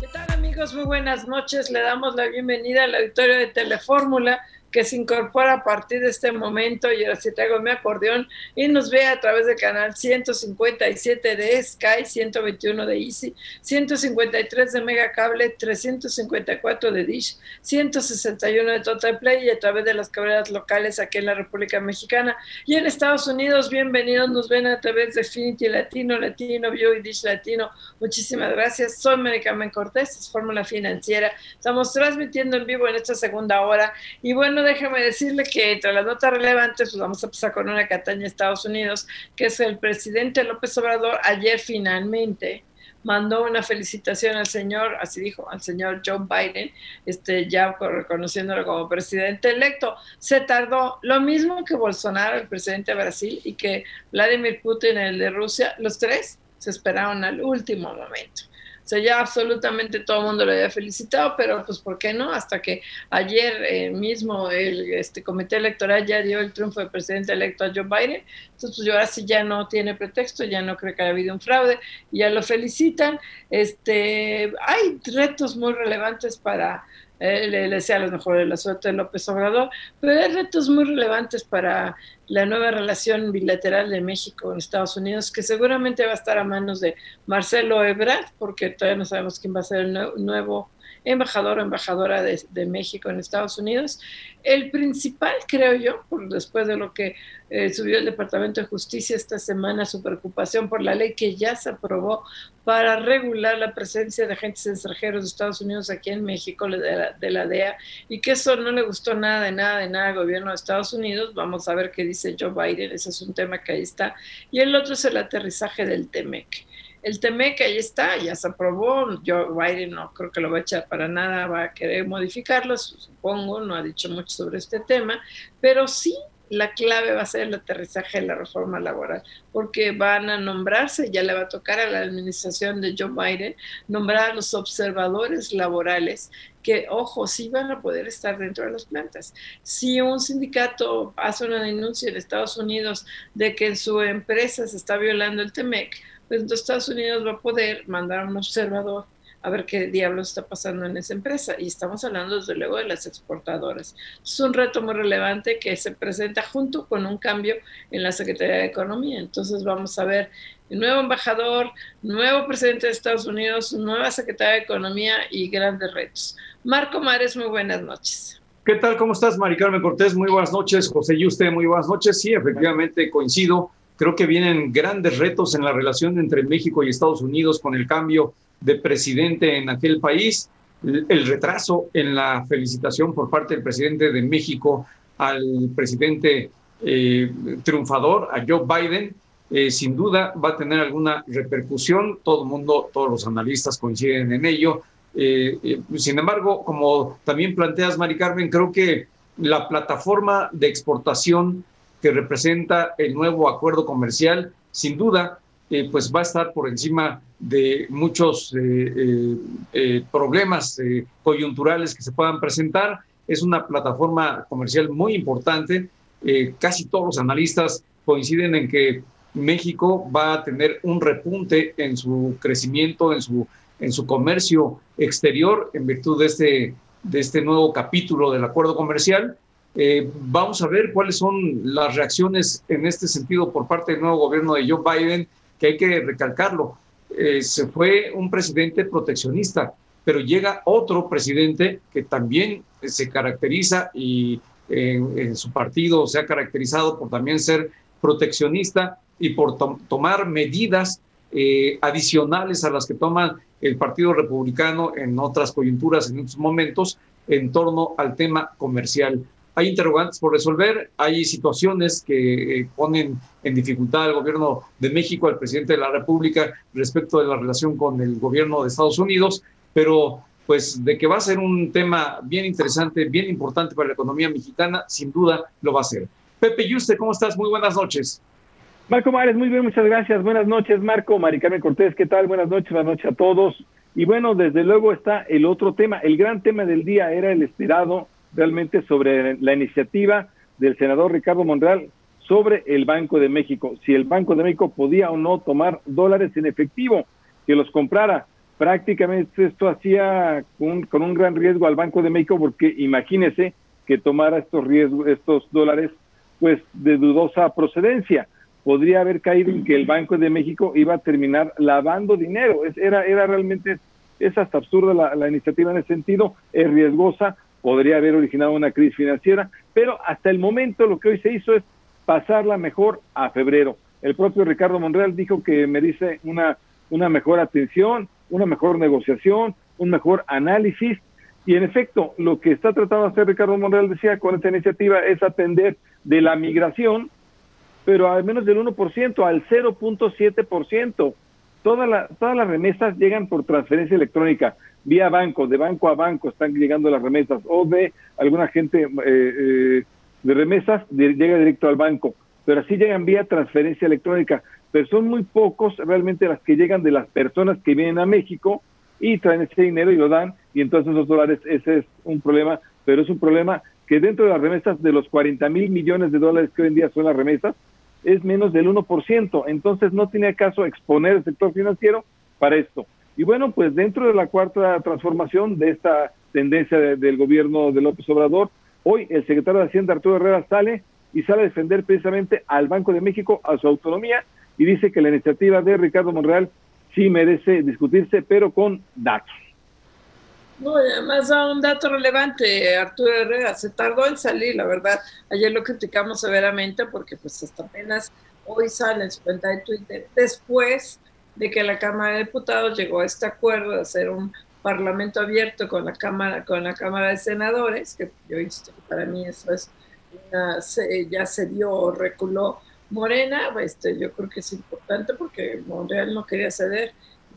¿Qué tal amigos? Muy buenas noches. Le damos la bienvenida al auditorio de Telefórmula que se incorpora a partir de este momento y ahora sí traigo mi acordeón y nos ve a través del canal 157 de Sky, 121 de Easy, 153 de Mega Cable, 354 de Dish, 161 de Total Play y a través de las cabreras locales aquí en la República Mexicana y en Estados Unidos, bienvenidos, nos ven a través de Finity Latino, Latino View y Dish Latino. Muchísimas gracias. Soy Maricarmen Cortés, es Fórmula Financiera. Estamos transmitiendo en vivo en esta segunda hora y bueno, déjame decirle que entre las notas relevantes, pues vamos a empezar con una cataña de Estados Unidos, que es el presidente López Obrador ayer finalmente mandó una felicitación al señor, así dijo, al señor Joe Biden, este, ya reconociéndolo como presidente electo. Se tardó lo mismo que Bolsonaro, el presidente de Brasil, y que Vladimir Putin, el de Rusia, los tres se esperaron al último momento sea, ya absolutamente todo el mundo lo había felicitado, pero pues ¿por qué no? Hasta que ayer eh, mismo el este comité electoral ya dio el triunfo del presidente electo a Joe Biden, entonces pues yo ahora sí ya no tiene pretexto, ya no creo que haya habido un fraude, ya lo felicitan. Este, hay retos muy relevantes para eh, le, desea lo mejor la suerte de López Obrador, pero hay retos muy relevantes para la nueva relación bilateral de México con Estados Unidos, que seguramente va a estar a manos de Marcelo Ebrard, porque todavía no sabemos quién va a ser el nuevo embajador o embajadora de, México en Estados Unidos. El principal, creo yo, por después de lo que eh, subió el Departamento de Justicia esta semana, su preocupación por la ley que ya se aprobó para regular la presencia de agentes extranjeros de Estados Unidos aquí en México, de la, de la DEA, y que eso no le gustó nada, de nada, de nada al gobierno de Estados Unidos. Vamos a ver qué dice Joe Biden, ese es un tema que ahí está. Y el otro es el aterrizaje del TEMEC el TEMEC ahí está, ya se aprobó, yo Biden no creo que lo va a echar para nada, va a querer modificarlo, supongo, no ha dicho mucho sobre este tema, pero sí la clave va a ser el aterrizaje de la reforma laboral, porque van a nombrarse, ya le va a tocar a la administración de Joe Biden, nombrar a los observadores laborales que, ojo, sí van a poder estar dentro de las plantas. Si un sindicato hace una denuncia en Estados Unidos de que en su empresa se está violando el TEMEC, pues entonces Estados Unidos va a poder mandar a un observador a ver qué diablos está pasando en esa empresa. Y estamos hablando desde luego de las exportadoras. Es un reto muy relevante que se presenta junto con un cambio en la Secretaría de Economía. Entonces vamos a ver nuevo embajador, nuevo presidente de Estados Unidos, nueva Secretaria de Economía y grandes retos. Marco Mares, muy buenas noches. ¿Qué tal? ¿Cómo estás, Mari Carmen Cortés? Muy buenas noches. José y usted, muy buenas noches. Sí, efectivamente coincido Creo que vienen grandes retos en la relación entre México y Estados Unidos con el cambio de presidente en aquel país, el retraso en la felicitación por parte del presidente de México al presidente eh, triunfador, a Joe Biden, eh, sin duda va a tener alguna repercusión. Todo el mundo, todos los analistas coinciden en ello. Eh, sin embargo, como también planteas, Mari Carmen, creo que la plataforma de exportación que representa el nuevo acuerdo comercial, sin duda, eh, pues va a estar por encima de muchos eh, eh, problemas coyunturales que se puedan presentar. Es una plataforma comercial muy importante. casi todos los analistas coinciden en que México va a tener un repunte en su crecimiento, en su, en su comercio exterior, en virtud de este, de este nuevo capítulo del acuerdo comercial eh, vamos a ver cuáles son las reacciones en este sentido por parte del nuevo gobierno de Joe Biden, que hay que recalcarlo. Eh, se fue un presidente proteccionista, pero llega otro presidente que también se caracteriza y en, su partido se ha caracterizado por también ser proteccionista y por tomar medidas eh, adicionales a las que toma el Partido Republicano en otras coyunturas, en otros momentos, en torno al tema comercial hay interrogantes por resolver, hay situaciones que eh, ponen en dificultad al gobierno de México, al presidente de la República respecto de la relación con el gobierno de Estados Unidos, pero pues de que va a ser un tema bien interesante, bien importante para la economía mexicana, sin duda lo va a ser. Pepe Yuste, ¿cómo estás? Muy buenas noches. Marco Mares, muy bien, muchas gracias. Buenas noches, Marco. Maricarmen Cortés, ¿qué tal? Buenas noches, buenas noches a todos. Y bueno, desde luego está el otro tema. El gran tema del día era el esperado realmente sobre la iniciativa del senador Ricardo Monreal sobre el Banco de México, si el Banco de México podía o no tomar dólares en efectivo, que los comprara. Prácticamente esto hacía con un gran riesgo al Banco de México porque imagínese que tomara estos riesgos, estos dólares, pues de dudosa procedencia. Podría haber caído en que el Banco de México iba a terminar lavando dinero. era, era realmente, es hasta absurda la iniciativa en ese sentido, es riesgosa, podría haber originado una crisis financiera, pero hasta el momento lo que hoy se hizo es pasarla mejor a febrero. El propio Ricardo Monreal dijo que merece una, una mejor atención, una mejor negociación, un mejor análisis. Y en efecto, lo que está tratando de hacer Ricardo Monreal, decía, con esta iniciativa es atender de la migración, pero al menos del 1% al 0.7%. Todas, la, todas las remesas llegan por transferencia electrónica vía banco, de banco a banco están llegando las remesas, o de alguna gente eh, eh, de remesas llega directo al banco, pero así llegan vía transferencia electrónica, pero son muy pocos realmente las que llegan de las personas que vienen a México y traen ese dinero y lo dan y entonces esos dólares, ese es un problema, pero es un problema que dentro de las remesas de los 40 mil millones de dólares que hoy en día son las remesas, es menos del 1%, entonces no tiene caso exponer el sector financiero para esto. Y bueno, pues dentro de la cuarta transformación de esta tendencia del gobierno de López Obrador, hoy el secretario de Hacienda Arturo Herrera sale y sale a defender precisamente al Banco de México, a su autonomía, y dice que la iniciativa de Ricardo Monreal sí merece discutirse, pero con datos. No, además da un dato relevante, Arturo Herrera, se tardó en salir, la verdad. Ayer lo criticamos severamente porque pues hasta apenas hoy sale en su cuenta de Twitter, después de que la Cámara de Diputados llegó a este acuerdo de hacer un parlamento abierto con la Cámara, con la Cámara de Senadores, que yo insisto para mí eso es ya se dio, reculó Morena, este, yo creo que es importante porque Monreal no quería ceder,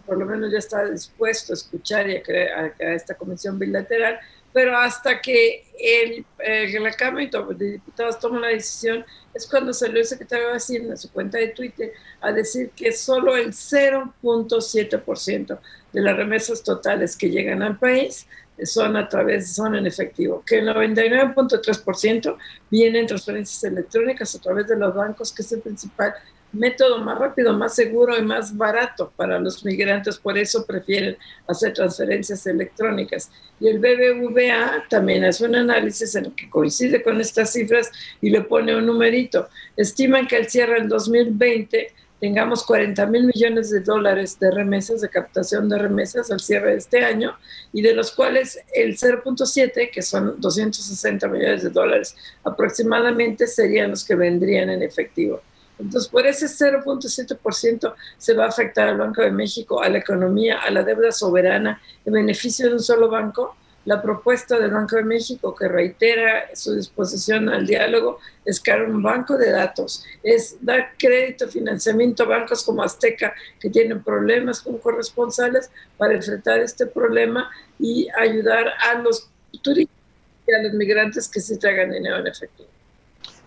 por lo menos ya está dispuesto a escuchar y a, crear, a, esta comisión bilateral, pero hasta que el, eh, la Cámara de Diputados toma la decisión, es cuando salió el secretario de Hacienda en su cuenta de Twitter a decir que solo el 0.7% de las remesas totales que llegan al país son a través, son en efectivo, que el 99.3% vienen transferencias electrónicas a través de los bancos, que es el principal método más rápido, más seguro y más barato para los migrantes, por eso prefieren hacer transferencias electrónicas. Y el BBVA también hace un análisis en el que coincide con estas cifras y le pone un numerito. Estiman que al cierre del 2020 tengamos 40 mil millones de dólares de remesas, de captación de remesas al cierre de este año, y de los cuales el 0.7, que son 260 millones de dólares aproximadamente, serían los que vendrían en efectivo. Entonces, por ese 0.7% se va a afectar al Banco de México, a la economía, a la deuda soberana, en beneficio de un solo banco, la propuesta del Banco de México, que reitera su disposición al diálogo, es crear un banco de datos, es dar crédito, financiamiento a bancos como Azteca, que tienen problemas con corresponsales, para enfrentar este problema y ayudar a los turistas y a los migrantes que se traigan dinero en efectivo.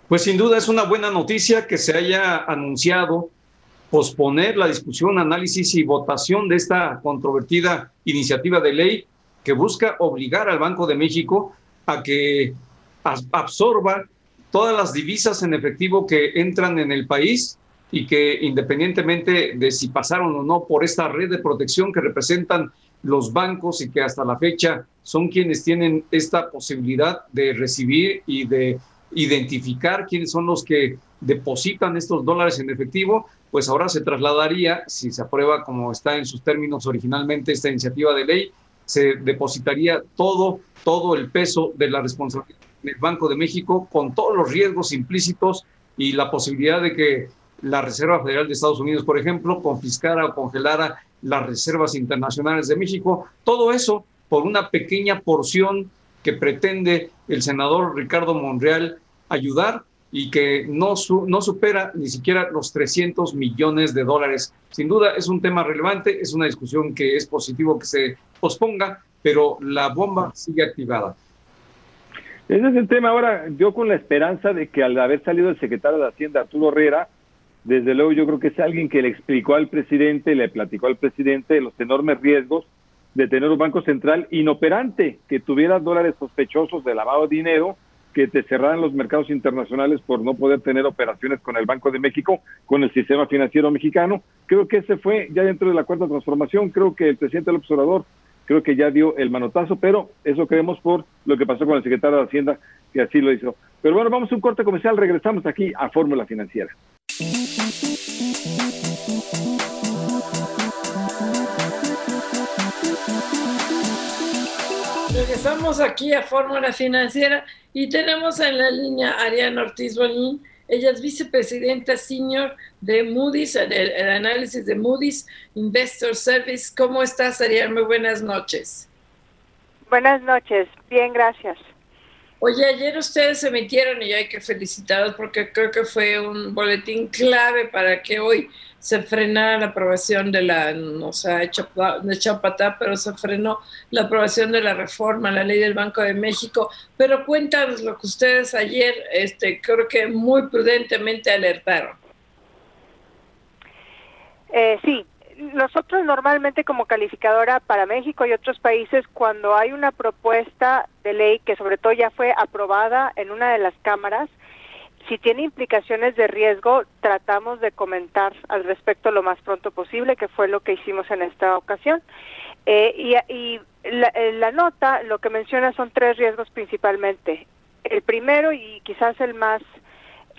Pues sin duda es una buena noticia que se haya anunciado posponer la discusión, análisis y votación de esta controvertida iniciativa de ley que busca obligar al Banco de México a que absorba todas las divisas en efectivo que entran en el país y que independientemente de si pasaron o no por esta red de protección que representan los bancos y que hasta la fecha son quienes tienen esta posibilidad de recibir y de identificar quiénes son los que depositan estos dólares en efectivo, pues ahora se trasladaría, si se aprueba como está en sus términos originalmente esta iniciativa de ley, se depositaría todo, todo el peso de la responsabilidad en el Banco de México con todos los riesgos implícitos y la posibilidad de que la Reserva Federal de Estados Unidos, por ejemplo, confiscara o congelara las reservas internacionales de México. Todo eso por una pequeña porción que pretende el senador Ricardo Monreal ayudar y que no, no supera ni siquiera los 300 millones de dólares. Sin duda es un tema relevante, es una discusión que es positivo que se posponga, pero la bomba sigue activada. Ese es el tema. Ahora, yo con la esperanza de que al haber salido el secretario de Hacienda, Arturo Herrera, desde luego yo creo que es alguien que le explicó al presidente, le platicó al presidente los enormes riesgos de tener un banco central inoperante, que tuviera dólares sospechosos de lavado de dinero que te cerraran los mercados internacionales por no poder tener operaciones con el Banco de México, con el sistema financiero mexicano. Creo que ese fue ya dentro de la cuarta transformación. Creo que el presidente del observador creo que ya dio el manotazo, pero eso creemos por lo que pasó con el secretario de Hacienda, que así lo hizo. Pero bueno, vamos a un corte comercial, regresamos aquí a Fórmula Financiera. Regresamos aquí a Fórmula Financiera y tenemos en la línea Ariana Ortiz Bolín. Ella es vicepresidenta senior de Moody's, el, análisis de Moody's Investor Service. ¿Cómo estás, Ariana? Muy buenas noches. Buenas noches, bien, gracias. Oye, ayer ustedes se metieron y hay que felicitarlos porque creo que fue un boletín clave para que hoy se frenara la aprobación de la, no se ha hecho, pero se frenó la aprobación de la reforma, la ley del Banco de México. Pero cuéntanos lo que ustedes ayer, este, creo que muy prudentemente alertaron. Eh, sí, nosotros normalmente como calificadora para México y otros países, cuando hay una propuesta de ley que sobre todo ya fue aprobada en una de las cámaras, si tiene implicaciones de riesgo, tratamos de comentar al respecto lo más pronto posible, que fue lo que hicimos en esta ocasión. Eh, y, y la, la, nota lo que menciona son tres riesgos principalmente. El primero y quizás el más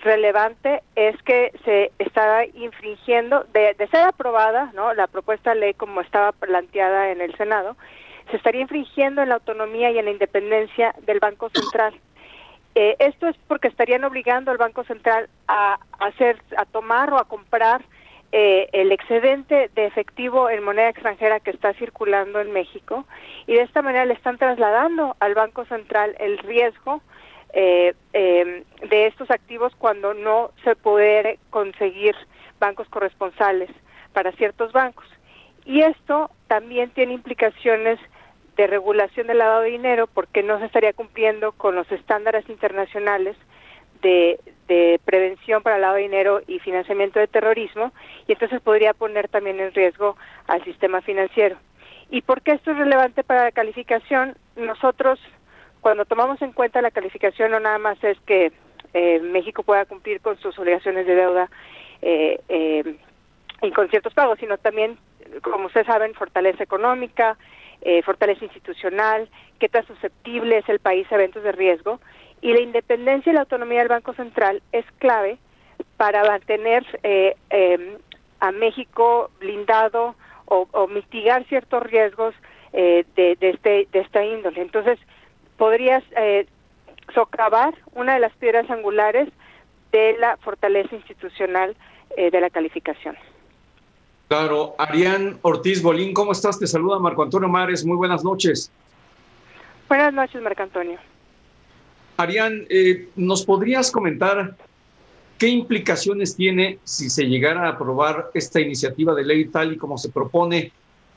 relevante es que se está infringiendo, de, de, ser aprobada, ¿no? la propuesta de ley como estaba planteada en el Senado, se estaría infringiendo en la autonomía y en la independencia del Banco Central. Eh, esto es porque estarían obligando al Banco Central a, hacer, a tomar o a comprar eh, el excedente de efectivo en moneda extranjera que está circulando en México y de esta manera le están trasladando al Banco Central el riesgo eh, eh, de estos activos cuando no se puede conseguir bancos corresponsales para ciertos bancos. Y esto también tiene implicaciones de regulación del lavado de dinero porque no se estaría cumpliendo con los estándares internacionales de, de prevención para el lavado de dinero y financiamiento de terrorismo y entonces podría poner también en riesgo al sistema financiero. ¿Y por qué esto es relevante para la calificación? Nosotros cuando tomamos en cuenta la calificación no nada más es que eh, México pueda cumplir con sus obligaciones de deuda eh, eh, y con ciertos pagos, sino también, como ustedes saben, fortaleza económica, eh, fortaleza institucional, qué tan susceptible es el país a eventos de riesgo y la independencia y la autonomía del Banco Central es clave para mantener eh, eh, a México blindado o, o mitigar ciertos riesgos eh, de, de, este, de esta índole. Entonces, podrías eh, socavar una de las piedras angulares de la fortaleza institucional eh, de la calificación. Claro, Arián Ortiz Bolín, ¿cómo estás? Te saluda Marco Antonio Mares, muy buenas noches. Buenas noches, Marco Antonio. Arián, eh, ¿nos podrías comentar qué implicaciones tiene si se llegara a aprobar esta iniciativa de ley tal y como se propone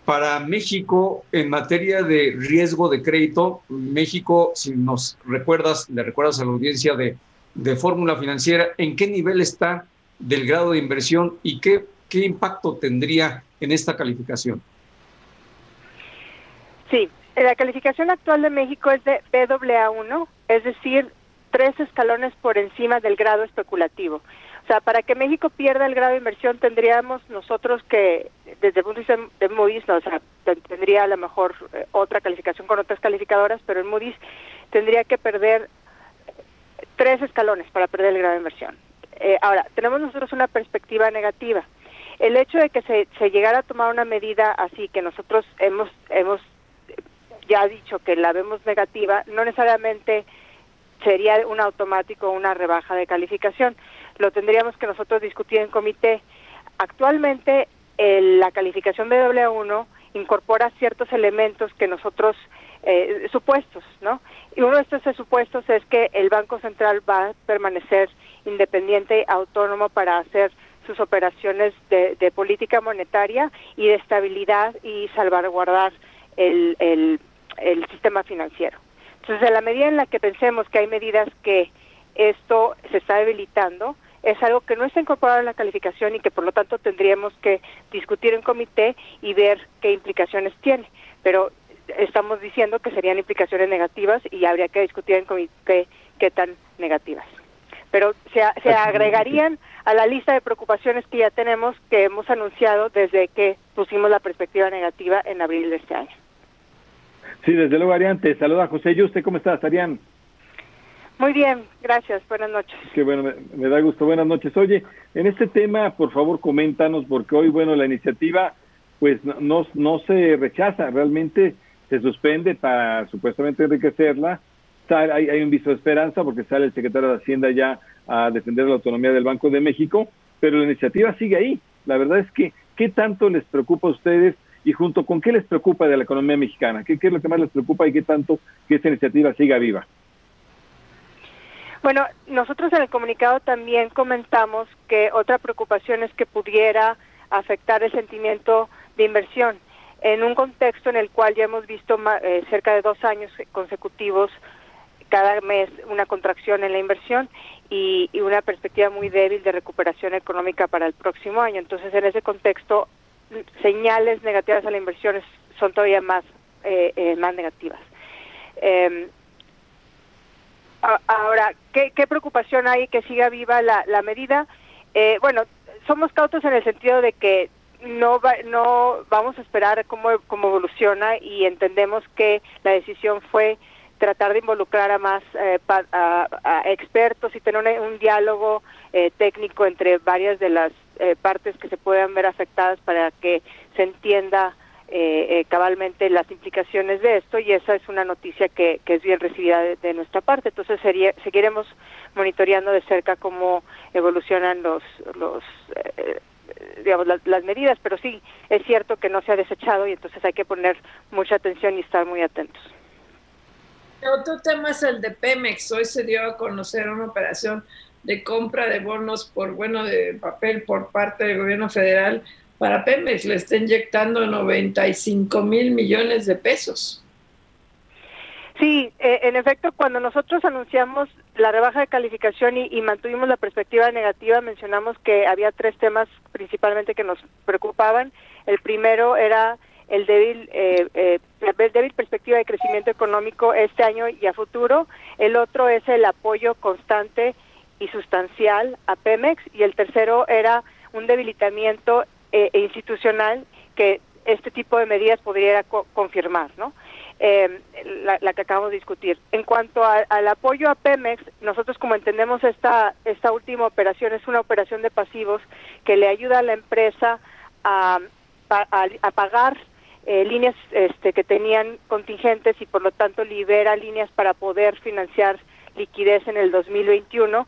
para México en materia de riesgo de crédito, México, si nos recuerdas, le recuerdas a la audiencia de, de Fórmula Financiera, ¿en qué nivel está del grado de inversión y qué, qué impacto tendría en esta calificación? Sí, la calificación actual de México es de BAA1, es decir, tres escalones por encima del grado especulativo. O sea, para que México pierda el grado de inversión tendríamos nosotros que, desde el punto de vista de Moody's, no, o sea, tendría a lo mejor eh, otra calificación con otras calificadoras, pero en Moody's tendría que perder tres escalones para perder el grado de inversión. Eh, ahora, tenemos nosotros una perspectiva negativa. El hecho de que se, se llegara a tomar una medida así, que nosotros hemos, hemos ya dicho que la vemos negativa, no necesariamente sería un automático una rebaja de calificación. Lo tendríamos que nosotros discutir en comité. Actualmente el, la calificación BAA1 incorpora ciertos elementos que nosotros, eh, supuestos, ¿no? Y uno de estos supuestos es que el Banco Central va a permanecer independiente, autónomo para hacer sus operaciones de, de política monetaria y de estabilidad y salvaguardar el, el, el sistema financiero. Entonces, en la medida en la que pensemos que hay medidas que esto se está debilitando, es algo que no está incorporado en la calificación y que por lo tanto tendríamos que discutir en comité y ver qué implicaciones tiene. Pero estamos diciendo que serían implicaciones negativas y habría que discutir en comité qué tan negativas. Pero se, se agregarían a la lista de preocupaciones que ya tenemos, que hemos anunciado desde que pusimos la perspectiva negativa en abril de este año. Sí, desde luego, Arián, te saluda José Yuste. ¿Cómo estás, Arián? Muy bien, gracias. Buenas noches. Qué bueno, me, da gusto. Buenas noches. Oye, en este tema, por favor, coméntanos, porque hoy, bueno, la iniciativa, pues no, no, se rechaza, realmente se suspende para supuestamente enriquecerla. Hay, hay un viso de esperanza porque sale el secretario de Hacienda ya a defender la autonomía del Banco de México, pero la iniciativa sigue ahí. La verdad es que, ¿qué tanto les preocupa a ustedes y junto con qué les preocupa de la economía mexicana? ¿Qué, qué es lo que más les preocupa y qué tanto que esta iniciativa siga viva? Bueno, nosotros en el comunicado también comentamos que otra preocupación es que pudiera afectar el sentimiento de inversión en un contexto en el cual ya hemos visto eh, cerca de dos años consecutivos cada mes una contracción en la inversión y, una perspectiva muy débil de recuperación económica para el próximo año. Entonces, en ese contexto, señales negativas a la inversión son todavía más, más negativas. Em, ahora, ¿qué, preocupación hay que siga viva la, la medida? bueno, somos cautos en el sentido de que no no vamos a esperar cómo, cómo evoluciona y entendemos que la decisión fue tratar de involucrar a más eh, expertos y tener un, diálogo eh, técnico entre varias de las eh, partes que se puedan ver afectadas para que se entienda cabalmente las implicaciones de esto y esa es una noticia que, es bien recibida de, nuestra parte. Entonces sería, seguiremos monitoreando de cerca cómo evolucionan los, los digamos, las, las, medidas, pero sí, es cierto que no se ha desechado y entonces hay que poner mucha atención y estar muy atentos. Otro tema es el de Pemex. Hoy se dio a conocer una operación de compra de bonos por, bueno, de papel por parte del gobierno federal para Pemex. Le está inyectando 95 mil millones de pesos. Sí, eh, en efecto, cuando nosotros anunciamos la rebaja de calificación y, mantuvimos la perspectiva negativa, mencionamos que había tres temas principalmente que nos preocupaban. El primero era el débil, eh, eh, débil perspectiva de crecimiento económico este año y a futuro. El otro es el apoyo constante y sustancial a Pemex. Y el tercero era un debilitamiento eh, institucional que este tipo de medidas podría confirmar, ¿no? eh, la, que acabamos de discutir. En cuanto al apoyo a Pemex, nosotros como entendemos esta, esta última operación es una operación de pasivos que le ayuda a la empresa a, a, pagar eh, líneas este, que tenían contingentes y por lo tanto libera líneas para poder financiar liquidez en el 2021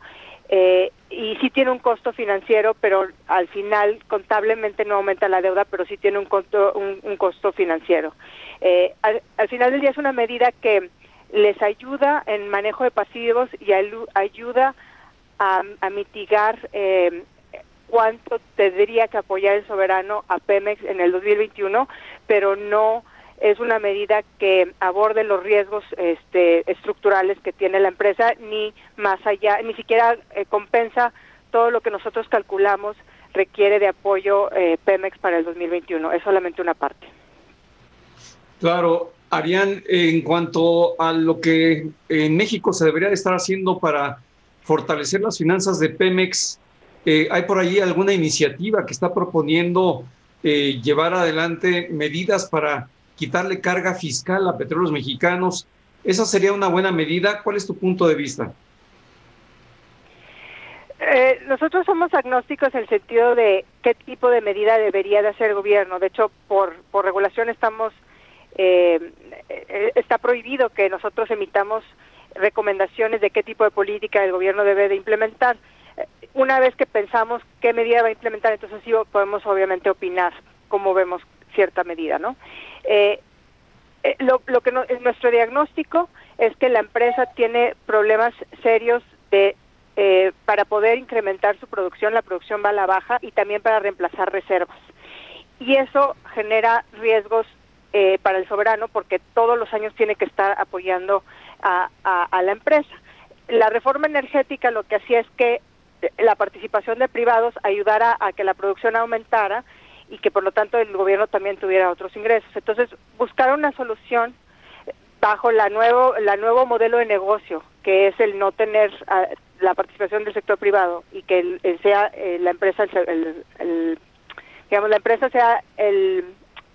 eh, y sí tiene un costo financiero, pero al final contablemente no aumenta la deuda, pero sí tiene un costo, un, costo financiero. Eh, al, final del día es una medida que les ayuda en manejo de pasivos y ayuda a, mitigar eh, cuánto tendría que apoyar el soberano a Pemex en el 2021, pero no es una medida que aborde los riesgos este, estructurales que tiene la empresa, ni más allá, ni siquiera eh, compensa todo lo que nosotros calculamos requiere de apoyo eh, Pemex para el 2021. Es solamente una parte. Claro, Arián, en cuanto a lo que en México se debería estar haciendo para fortalecer las finanzas de Pemex, eh, ¿hay por ahí alguna iniciativa que está proponiendo llevar adelante medidas para quitarle carga fiscal a petróleos mexicanos. ¿Esa sería una buena medida? ¿Cuál es tu punto de vista? Eh, nosotros somos agnósticos en el sentido de qué tipo de medida debería de hacer el gobierno. De hecho, por, por regulación estamos eh, eh, está prohibido que nosotros emitamos recomendaciones de qué tipo de política el gobierno debe de implementar. Una vez que pensamos qué medida va a implementar, entonces sí podemos obviamente opinar cómo vemos cierta medida, ¿no? Eh, eh, lo, que nuestro diagnóstico es que la empresa tiene problemas serios de eh, para poder incrementar su producción, la producción va a la baja y también para reemplazar reservas. Y eso genera riesgos para el soberano porque todos los años tiene que estar apoyando a, la empresa. La reforma energética lo que hacía es que la participación de privados ayudara a que la producción aumentara y que por lo tanto el gobierno también tuviera otros ingresos. Entonces, buscar una solución bajo la nuevo la nuevo modelo de negocio, que es el no tener ah, la participación del sector privado y que sea eh, la empresa el, digamos la empresa sea el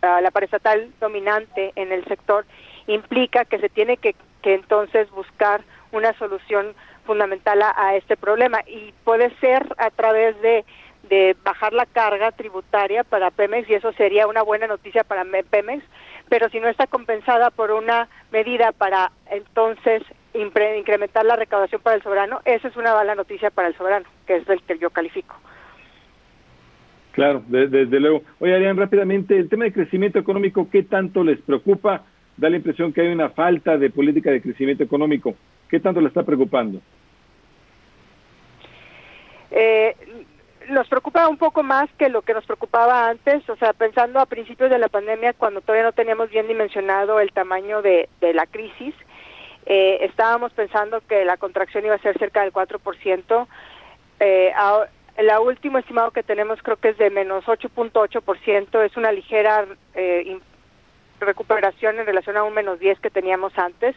uh, la paraestatal dominante en el sector implica que se tiene que, que entonces buscar una solución fundamental a este problema y puede ser a través de de bajar la carga tributaria para Pemex y eso sería una buena noticia para Pemex, pero si no está compensada por una medida para entonces incrementar la recaudación para el soberano, esa es una mala noticia para el soberano, que es el que yo califico. Claro, desde, luego. Oye, Arián, rápidamente, el tema de crecimiento económico, ¿qué tanto les preocupa? Da la impresión que hay una falta de política de crecimiento económico. ¿Qué tanto le está preocupando? Eh, nos preocupa un poco más que lo que nos preocupaba antes, o sea, pensando a principios de la pandemia, cuando todavía no teníamos bien dimensionado el tamaño de, la crisis, eh, estábamos pensando que la contracción iba a ser cerca del 4%. Eh, el último estimado que tenemos creo que es de menos 8.8%, es una ligera eh, recuperación en relación a un menos 10 que teníamos antes,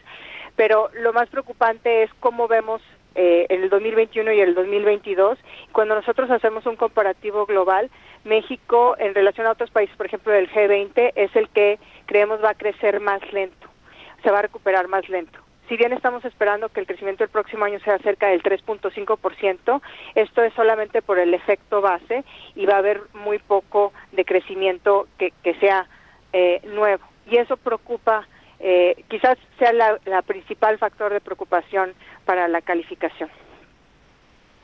pero lo más preocupante es cómo vemos eh, en el 2021 y el 2022. Cuando nosotros hacemos un comparativo global, México en relación a otros países, por ejemplo del G20, es el que creemos va a crecer más lento, se va a recuperar más lento. Si bien estamos esperando que el crecimiento del próximo año sea cerca del 3.5%, esto es solamente por el efecto base y va a haber muy poco de crecimiento que, que sea eh, nuevo. Y eso preocupa, eh, quizás sea la, principal factor de preocupación para la calificación.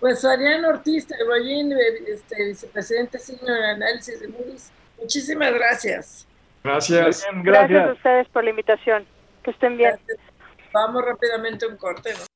Pues Ariana Ortiz Bollín, este, vicepresidente senior de análisis de Moody's, muchísimas gracias. Gracias. gracias. Gracias a ustedes por la invitación. Que estén bien. Vamos rápidamente a un corte. ¿no?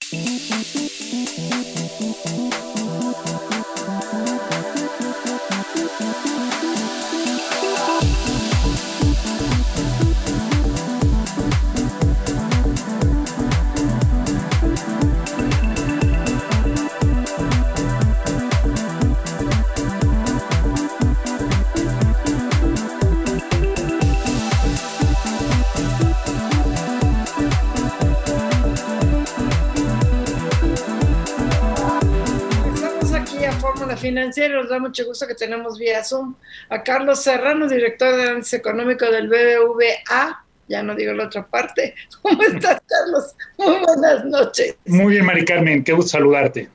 Financiera. Nos da mucho gusto que tenemos vía Zoom a Carlos Serrano, director de análisis económico del BBVA. Ya no digo la otra parte. ¿Cómo estás, Carlos? Muy buenas noches. Muy bien, Mari Carmen. Qué gusto saludarte.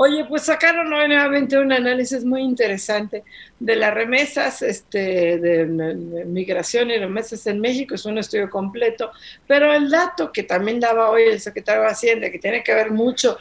Oye, pues sacaron nuevamente un análisis muy interesante de las remesas, este, de, migración y remesas en México, es un estudio completo, pero el dato que también daba hoy el secretario de Hacienda, que tiene que ver mucho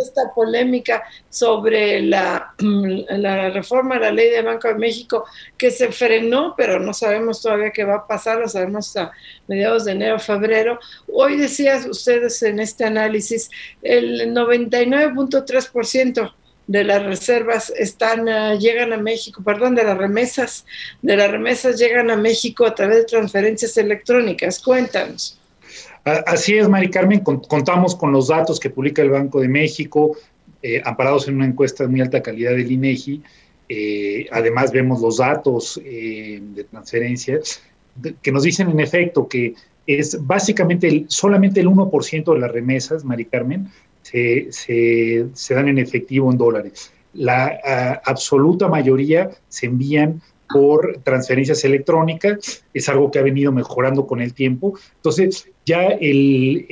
esta polémica sobre la, la reforma de la ley de Banco de México que se frenó, pero no sabemos todavía qué va a pasar, lo sabemos hasta mediados de enero, febrero. Hoy decías ustedes en este análisis, el 99.3% de las reservas están uh, llegan a México, perdón, de las remesas, de las remesas llegan a México a través de transferencias electrónicas. Cuéntanos. Así es, Mari Carmen, contamos con los datos que publica el Banco de México, eh, amparados en una encuesta de muy alta calidad del INEGI. Eh, además, vemos los datos eh, de transferencias que nos dicen, en efecto, que es básicamente solamente el 1% de las remesas, Mari Carmen, se, se, dan en efectivo en dólares. La absoluta mayoría se envían por transferencias electrónicas, es algo que ha venido mejorando con el tiempo. Entonces, ya el,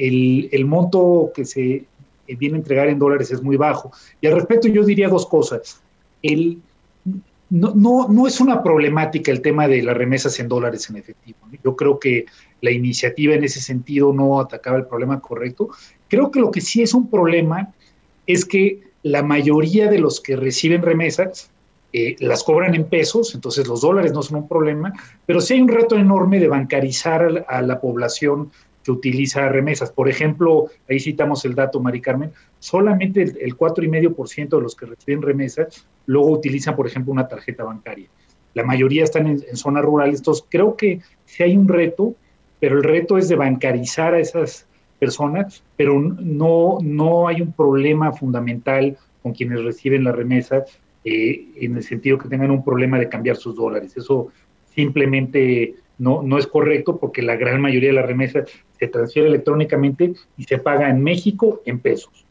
el, monto que se viene a entregar en dólares es muy bajo. Y al respecto yo diría dos cosas. No, no, no, es una problemática el tema de las remesas en dólares en efectivo. Yo creo que la iniciativa en ese sentido no atacaba el problema correcto. Creo que lo que sí es un problema es que la mayoría de los que reciben remesas eh, las cobran en pesos, entonces los dólares no son un problema, pero sí hay un reto enorme de bancarizar a, la población que utiliza remesas. Por ejemplo, ahí citamos el dato, Mari Carmen, solamente el, 4,5% de los que reciben remesas luego utilizan, por ejemplo, una tarjeta bancaria. La mayoría están en, en zonas rurales, entonces creo que sí hay un reto, pero el reto es de bancarizar a esas personas, pero no, no hay un problema fundamental con quienes reciben la remesa eh, en el sentido que tengan un problema de cambiar sus dólares. Eso simplemente no, no es correcto porque la gran mayoría de las remesas se transfiere electrónicamente y se paga en México en pesos.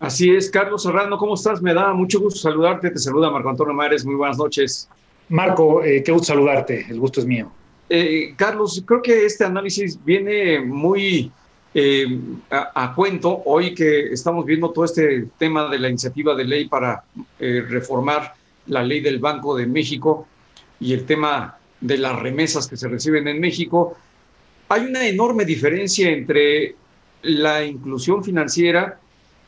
Así es, Carlos Serrano, ¿cómo estás? Me da mucho gusto saludarte. Te saluda Marco Antonio Mares. Muy buenas noches. Marco, eh, qué gusto saludarte. El gusto es mío. Eh, Carlos, creo que este análisis viene muy eh, a, cuento hoy que estamos viendo todo este tema de la iniciativa de ley para eh, reformar la ley del Banco de México y el tema de las remesas que se reciben en México. Hay una enorme diferencia entre la inclusión financiera,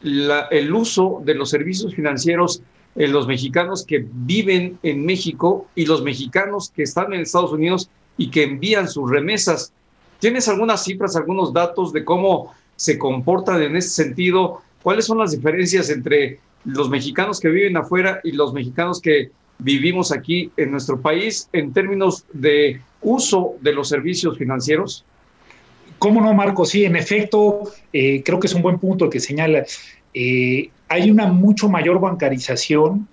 el uso de los servicios financieros en los mexicanos que viven en México y los mexicanos que están en Estados Unidos y que envían sus remesas. ¿Tienes algunas cifras, algunos datos de cómo se comportan en ese sentido? ¿Cuáles son las diferencias entre los mexicanos que viven afuera y los mexicanos que vivimos aquí en nuestro país en términos de uso de los servicios financieros? ¿Cómo no, Marco? Sí, en efecto, eh, creo que es un buen punto que señala. Eh, hay una mucho mayor bancarización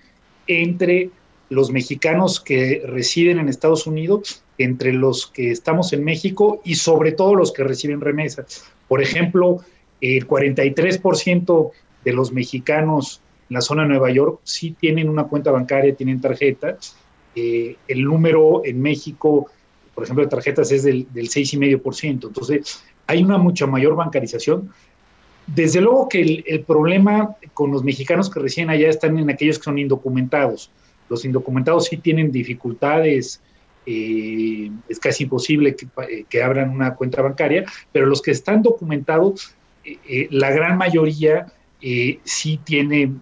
entre los mexicanos que residen en Estados Unidos, entre los que estamos en México y sobre todo los que reciben remesas. Por ejemplo, el 43% de los mexicanos en la zona de Nueva York sí tienen una cuenta bancaria, tienen tarjetas. Eh, el número en México, por ejemplo, de tarjetas es del, del 6,5%. Entonces, hay una mucha mayor bancarización. Desde luego que el, problema con los mexicanos que residen allá están en aquellos que son indocumentados. Los indocumentados sí tienen dificultades, eh, es casi imposible que, que, abran una cuenta bancaria, pero los que están documentados, eh, la gran mayoría sí tienen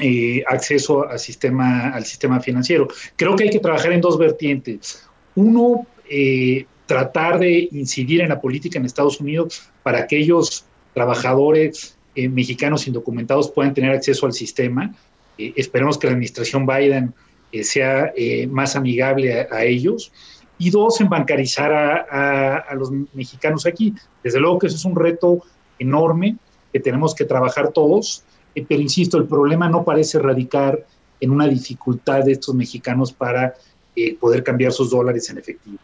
eh, acceso al sistema, al sistema financiero. Creo que hay que trabajar en dos vertientes. Uno, eh, tratar de incidir en la política en Estados Unidos para que aquellos trabajadores eh, mexicanos indocumentados puedan tener acceso al sistema. Esperemos que la administración Biden sea más amigable a, ellos. Y dos, en bancarizar a, a los mexicanos aquí. Desde luego que eso es un reto enorme que tenemos que trabajar todos eh, pero insisto, el problema no parece radicar en una dificultad de estos mexicanos para eh, poder cambiar sus dólares en efectivo.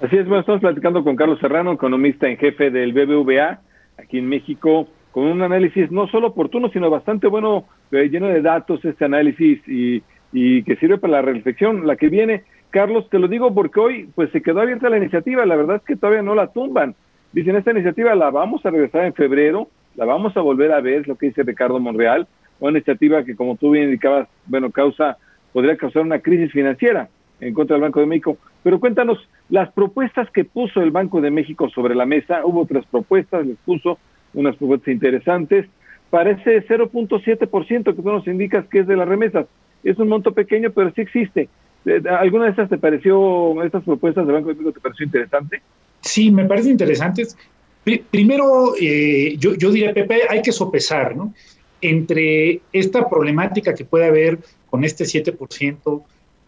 Así es, bueno, estamos platicando con Carlos Serrano, economista en jefe del BBVA, aquí en México, con un análisis no solo oportuno, sino bastante bueno, eh, lleno de datos este análisis y, y que sirve para la reflexión, la que viene. Carlos, te lo digo porque hoy pues se quedó abierta la iniciativa, la verdad es que todavía no la tumban. Dicen, esta iniciativa la vamos a regresar en febrero, la vamos a volver a ver, es lo que dice Ricardo Monreal, una iniciativa que, como tú bien indicabas, bueno, causa, podría causar una crisis financiera en contra del Banco de México. Pero cuéntanos, las propuestas que puso el Banco de México sobre la mesa, hubo otras propuestas, les puso unas propuestas interesantes, para ese 0.7% que tú nos indicas que es de las remesas. Es un monto pequeño, pero sí existe. Eh, ¿Alguna de estas te pareció, estas propuestas del Banco de México te pareció interesante? Sí, me parece interesantes. Primero, eh, yo, diría, Pepe, hay que sopesar, ¿no? Entre esta problemática que puede haber con este 7%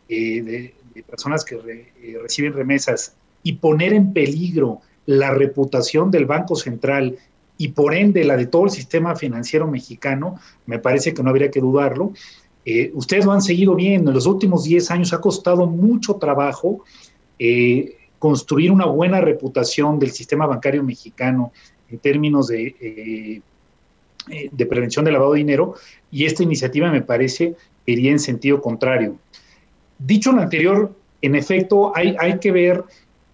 eh, de, personas que eh, reciben remesas y poner en peligro la reputación del Banco Central y por ende la de todo el sistema financiero mexicano, me parece que no habría que dudarlo. ustedes lo han seguido viendo, en los últimos 10 años ha costado mucho trabajo construir una buena reputación del sistema bancario mexicano en términos de, eh, eh, de prevención de lavado de dinero y esta iniciativa me parece que iría en sentido contrario. Dicho lo anterior, en efecto, hay, hay que ver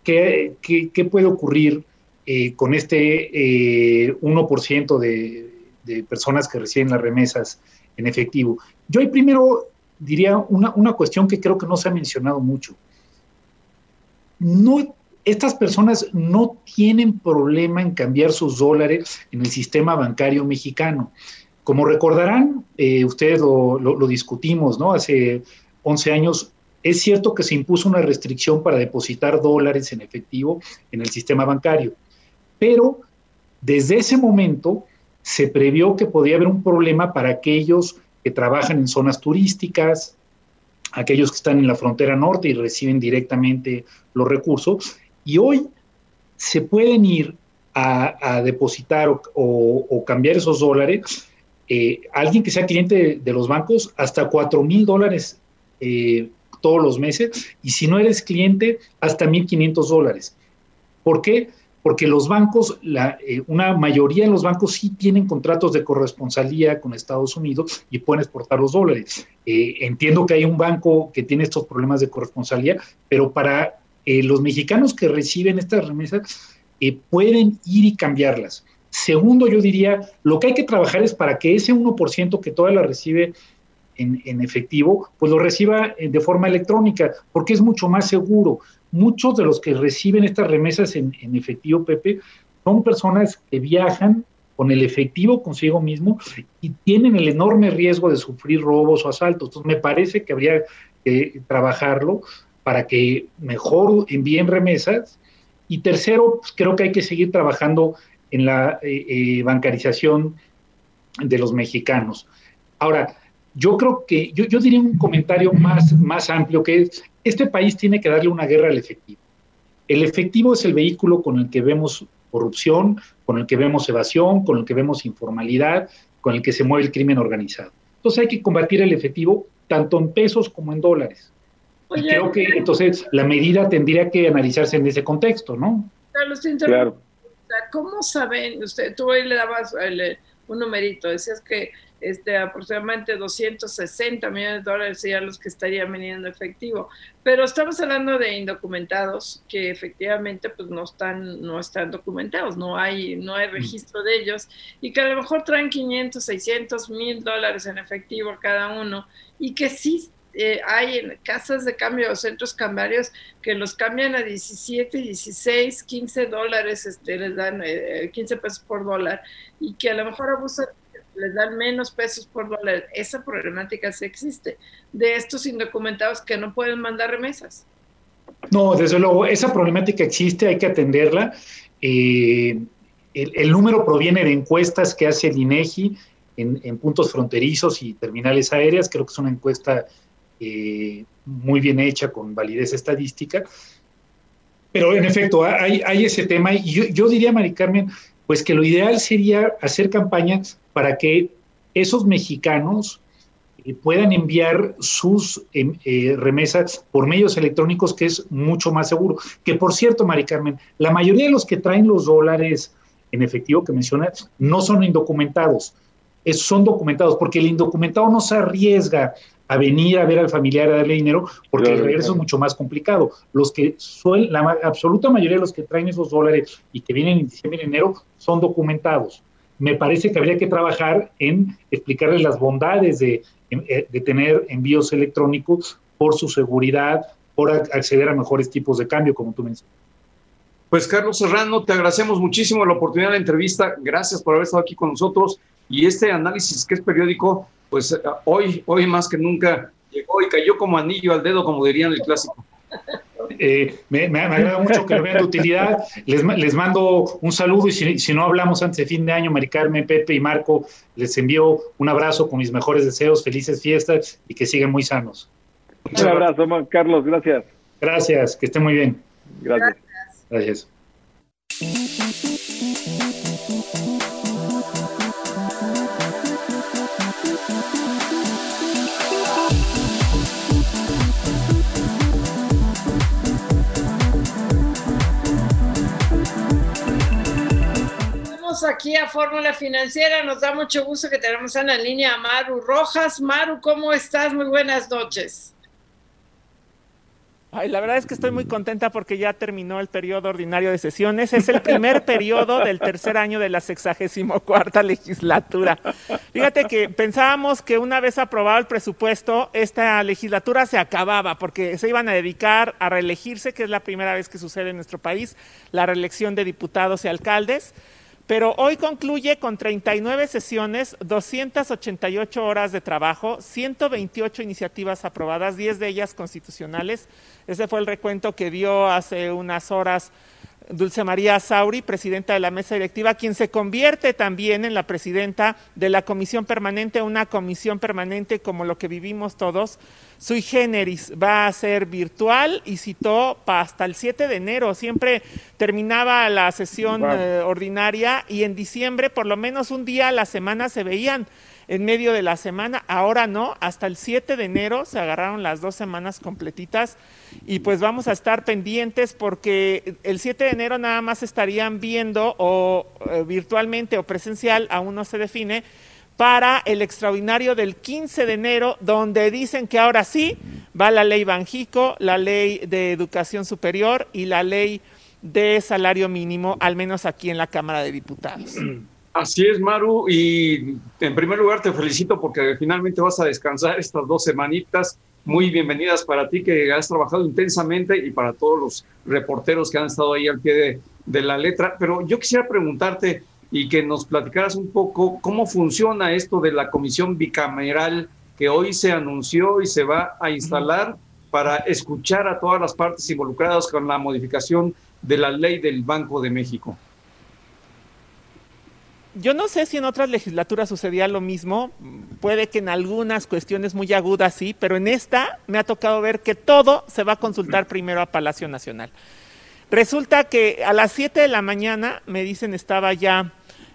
qué, qué, puede ocurrir eh, con este 1% de, de, personas que reciben las remesas en efectivo. Yo ahí primero diría una, una cuestión que creo que no se ha mencionado mucho no, estas personas no tienen problema en cambiar sus dólares en el sistema bancario mexicano. Como recordarán, eh, ustedes lo, discutimos, ¿no? Hace 11 años, es cierto que se impuso una restricción para depositar dólares en efectivo en el sistema bancario, pero desde ese momento se previó que podía haber un problema para aquellos que trabajan en zonas turísticas, aquellos que están en la frontera norte y reciben directamente los recursos, y hoy se pueden ir a, depositar o, cambiar esos dólares, eh, alguien que sea cliente de, los bancos, hasta 4 mil dólares eh, todos los meses, y si no eres cliente, hasta 1.500 dólares. ¿Por qué? Los bancos, la, eh, una mayoría de los bancos sí tienen contratos de corresponsalía con Estados Unidos y pueden exportar los dólares. Eh, entiendo que hay un banco que tiene estos problemas de corresponsalía, pero para eh, los mexicanos que reciben estas remesas, pueden ir y cambiarlas. Segundo, yo diría, lo que hay que trabajar es para que ese 1% que todavía la recibe en, en, efectivo, pues lo reciba de forma electrónica, porque es mucho más seguro muchos de los que reciben estas remesas en, efectivo, Pepe, son personas que viajan con el efectivo consigo mismo y tienen el enorme riesgo de sufrir robos o asaltos. Entonces, me parece que habría que trabajarlo para que mejor envíen remesas. Y tercero, pues, creo que hay que seguir trabajando en la eh, eh, bancarización de los mexicanos. Ahora, yo creo que, yo, yo diría un comentario más, más amplio, que es, este país tiene que darle una guerra al efectivo. El efectivo es el vehículo con el que vemos corrupción, con el que vemos evasión, con el que vemos informalidad, con el que se mueve el crimen organizado. Entonces hay que combatir el efectivo tanto en pesos como en dólares. creo que entonces la medida tendría que analizarse en ese contexto, ¿no? Carlos, claro. ¿Cómo saben? Usted, tú hoy le dabas un numerito, decías que este, aproximadamente 260 millones de dólares serían los que estarían viniendo efectivo. Pero estamos hablando de indocumentados que efectivamente pues, no, están, no están documentados, no hay, no hay registro de ellos y que a lo mejor traen 500, 600 mil dólares en efectivo cada uno y que sí eh, hay en casas de cambio o centros cambiarios que los cambian a 17, 16, 15 dólares, este, les dan 15 eh, pesos por dólar y que a lo mejor abusan les dan menos pesos por dólar. Esa problemática sí existe de estos indocumentados que no pueden mandar remesas. No, desde luego, esa problemática existe, hay que atenderla. Eh, el, número proviene de encuestas que hace el INEGI en, puntos fronterizos y terminales aéreas. Creo que es una encuesta eh, muy bien hecha, con validez estadística. Pero en efecto, hay, ese tema. Y yo, yo diría, Mari Carmen, pues que lo ideal sería hacer campañas para que esos mexicanos eh, puedan enviar sus em, eh, remesas por medios electrónicos, que es mucho más seguro. Que por cierto, Mari Carmen, la mayoría de los que traen los dólares en efectivo que mencionas no son indocumentados, son documentados, porque el indocumentado no se arriesga a venir a ver al familiar a darle dinero, porque el regreso es mucho más complicado. Los que suelen, la absoluta mayoría de los que traen esos dólares y que vienen en diciembre y enero son documentados. Me parece que habría que trabajar en explicarles las bondades de, eh, de tener envíos electrónicos por su seguridad, por acceder a mejores tipos de cambio, como tú mencionas. Pues Carlos Serrano, te agradecemos muchísimo la oportunidad de la entrevista. Gracias por haber estado aquí con nosotros. Y este análisis que es periódico, pues eh, hoy, hoy más que nunca llegó y cayó como anillo al dedo, como dirían el clásico. Eh, me, me, agrada mucho que lo vean de utilidad. Les, les mando un saludo y si, si, no hablamos antes de fin de año, Mari Carmen, Pepe y Marco, les envío un abrazo con mis mejores deseos, felices fiestas y que sigan muy sanos. Un abrazo, Carlos, gracias. Gracias, que estén muy bien. Gracias. Gracias. Aquí a Fórmula Financiera. Nos da mucho gusto que tenemos en la línea a Maru Rojas. Maru, ¿cómo estás? Muy buenas noches. Ay, la verdad es que estoy muy contenta porque ya terminó el periodo ordinario de sesiones. Es el primer periodo del tercer año de la sexagésimo cuarta legislatura. Fíjate que pensábamos que una vez aprobado el presupuesto, esta legislatura se acababa porque se iban a dedicar a reelegirse, que es la primera vez que sucede en nuestro país, la reelección de diputados y alcaldes pero hoy concluye con 39 sesiones, 288 horas de trabajo, 128 iniciativas aprobadas, 10 de ellas constitucionales. Ese fue el recuento que dio hace unas horas Dulce María Sauri, presidenta de la mesa directiva, quien se convierte también en la presidenta de la comisión permanente, una comisión permanente como lo que vivimos todos, sui generis, va a ser virtual y citó hasta el 7 de enero, siempre terminaba la sesión eh, ordinaria y en diciembre por lo menos un día a la semana se veían en medio de la semana, ahora no, hasta el 7 de enero se agarraron las dos semanas completitas y pues vamos a estar pendientes porque el 7 de enero nada más estarían viendo o eh, virtualmente o presencial, aún no se define, para el extraordinario del 15 de enero, donde dicen que ahora sí va la ley Banjico, la ley de educación superior y la ley de salario mínimo, al menos aquí en la Cámara de Diputados. Así es, Maru, y en primer lugar te felicito porque finalmente vas a descansar estas dos semanitas. Muy bienvenidas para ti que has trabajado intensamente y para todos los reporteros que han estado ahí al pie de, la letra. Pero yo quisiera preguntarte y que nos platicaras un poco cómo funciona esto de la comisión bicameral que hoy se anunció y se va a instalar para escuchar a todas las partes involucradas con la modificación de la ley del Banco de México yo no sé si en otras legislaturas sucedía lo mismo, puede que en algunas cuestiones muy agudas sí, pero en esta me ha tocado ver que todo se va a consultar primero a Palacio Nacional. Resulta que a las 7 de la mañana, me dicen, estaba ya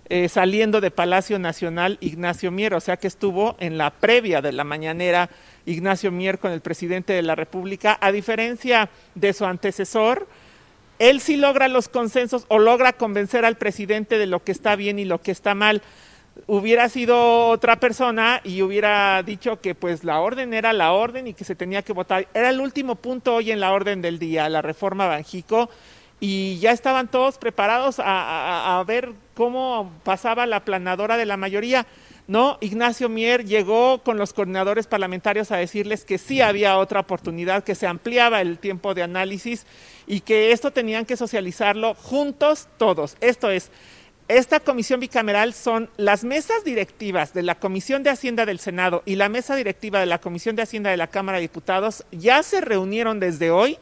eh, saliendo de Palacio Nacional Ignacio Mier, o sea que estuvo en la previa de la mañanera Ignacio Mier con el presidente de la República, a diferencia de su antecesor, él sí logra los consensos o logra convencer al presidente de lo que está bien y lo que está mal. Hubiera sido otra persona y hubiera dicho que pues la orden era la orden y que se tenía que votar. Era el último punto hoy en la orden del día, la reforma Banjico, y ya estaban todos preparados a, a ver cómo pasaba la planadora de la mayoría. No, Ignacio Mier llegó con los coordinadores parlamentarios a decirles que sí había otra oportunidad, que se ampliaba el tiempo de análisis y que esto tenían que socializarlo juntos todos. Esto es, esta comisión bicameral son las mesas directivas de la Comisión de Hacienda del Senado y la mesa directiva de la Comisión de Hacienda de la Cámara de Diputados ya se reunieron desde hoy